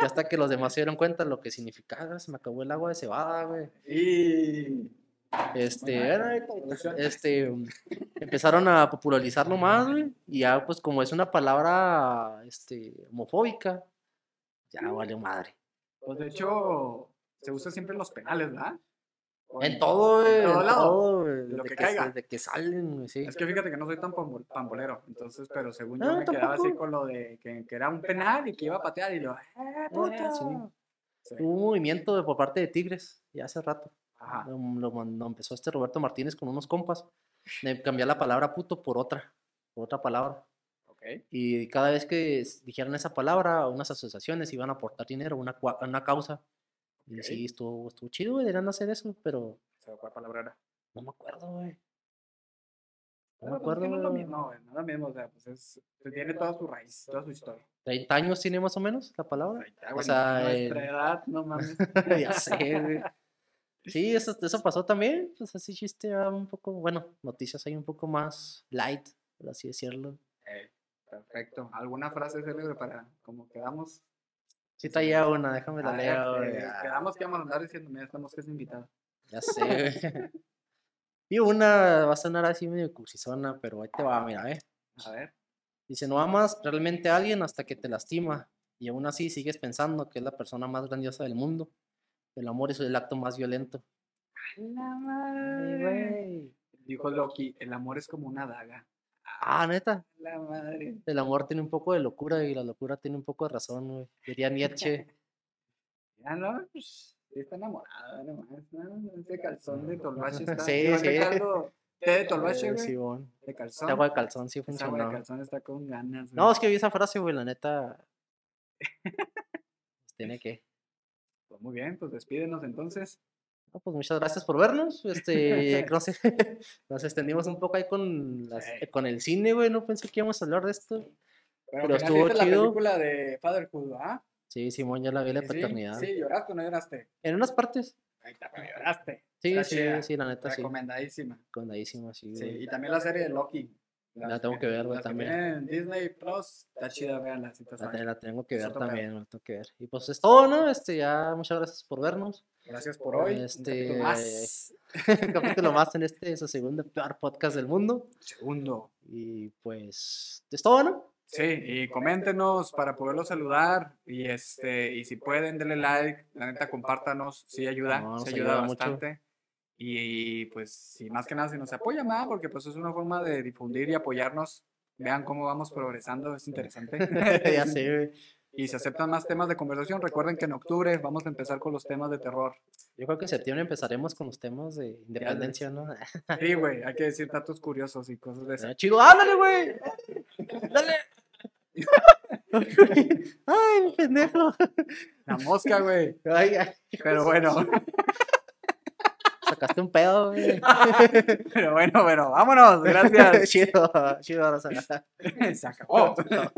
Hasta que los demás se dieron cuenta de lo que significaba, se me acabó el agua de cebada, güey. Y. Este, este, empezaron a popularizarlo más, güey. Y ya pues como es una palabra, este, homofóbica, ya vale madre. Pues de hecho, se usa siempre en los penales, ¿verdad? En todo, güey. En todo en lado. todo, güey, lo que que, caiga. desde que salen, güey, sí. Es que fíjate que no soy tan pambol- pambolero, entonces, pero según yo me quedaba así con lo de que, que era un penal y que iba a patear y lo. ¡Eh, puto! sí. Sí. Hubo un movimiento de- por parte de Tigres, ya hace rato. Ajá. Lo, lo empezó este Roberto Martínez con unos compas. de cambiar la palabra puto por otra, por otra palabra. Ok. Y cada vez que dijeran esa palabra, unas asociaciones iban a aportar dinero a una, una causa. Y Ok. sí, estuvo, estuvo chido, güey, deberían hacer eso, pero ¿Cuál palabra era? no me acuerdo, güey. No me pues, acuerdo, no es lo mismo, güey, no es lo mismo, o sea, pues es, pues, tiene toda su raíz, toda su historia. 30 años tiene más o menos la palabra. Ya, O güey, sea, nuestra el- edad, no mames. ya sé, güey. Sí, eso, eso pasó también. Pues así chiste un poco, bueno, noticias ahí un poco más light, por así decirlo. Ey, perfecto. ¿Alguna frase célebre para como quedamos? Sí, está ya una, déjame la Ah, leo, eh, Quedamos que vamos a andar diciendo, mira, esta mosca es invitada. Ya sé. Y una va a sonar así medio cursizona, pero ahí te va, mira, eh. A ver. Dice, no amas realmente a alguien hasta que te lastima. Y aún así sigues pensando que es la persona más grandiosa del mundo. El amor es el acto más violento. La Ay, madre. güey. Dijo Loki, el amor es como una daga. Ah, neta. La madre. El amor tiene un poco de locura y la locura tiene un poco de razón, güey. Diría Nietzsche. Ya no, pues, sí está enamorada nomás, ¿no? Ese calzón de tolvache está. Sí, sí. Té de tolvache, güey. Simón. De calzón. De agua de calzón sí agua de calzón está con ganas. No, güey. es que vi esa frase, güey, la neta. tiene que. Pues muy bien, pues despídenos entonces. No, pues muchas gracias por vernos. Este, creo que nos extendimos un poco ahí con, las- Sí. con el cine, güey. No pensé que íbamos a hablar de esto. Pero, estuvo viste la chido. película de Fatherhood, ¿ah? Sí, Simón, ya la vi la Sí, paternidad. Sí, lloraste o no lloraste. En unas partes. Ahí está, pero lloraste. Sí, Está sí, chida, sí, la neta sí. Recomendadísima. Recomendadísima, sí, Sí, güey. y también la serie de Loki. La tengo que ver, güey, las también. en Disney Plus, está chida, véanla. Si te La, la tengo que ver también, la tengo que ver. Y pues es todo, ¿no? Este, ya, muchas gracias por vernos. Gracias por hoy. un Este, capítulo más. Un capítulo más en este, su segundo peor podcast del mundo. Segundo. Y pues, es todo, ¿no? Sí, y coméntenos para poderlo saludar. Y este, y si pueden, denle like. La neta, compártanos. Sí ayuda, No, nos sí ayuda, ayuda mucho. Y pues, si más que nada, si nos apoyan más, porque pues es una forma de difundir y apoyarnos. Vean cómo vamos progresando, es interesante. ya sé, güey. Y se aceptan más temas de conversación. Recuerden que en octubre vamos a empezar con los temas de terror. Yo creo que en septiembre empezaremos con los temas de independencia, ¿no? Sí, güey, hay que decir datos curiosos y cosas de esas. Ah, Chido, ándale, güey. Dale. Ay, pendejo. La mosca, güey. Pero bueno, sacaste un pedo, güey. pero bueno, bueno, vámonos. Gracias. chido, chido, Rosa. Se acabó. Chao.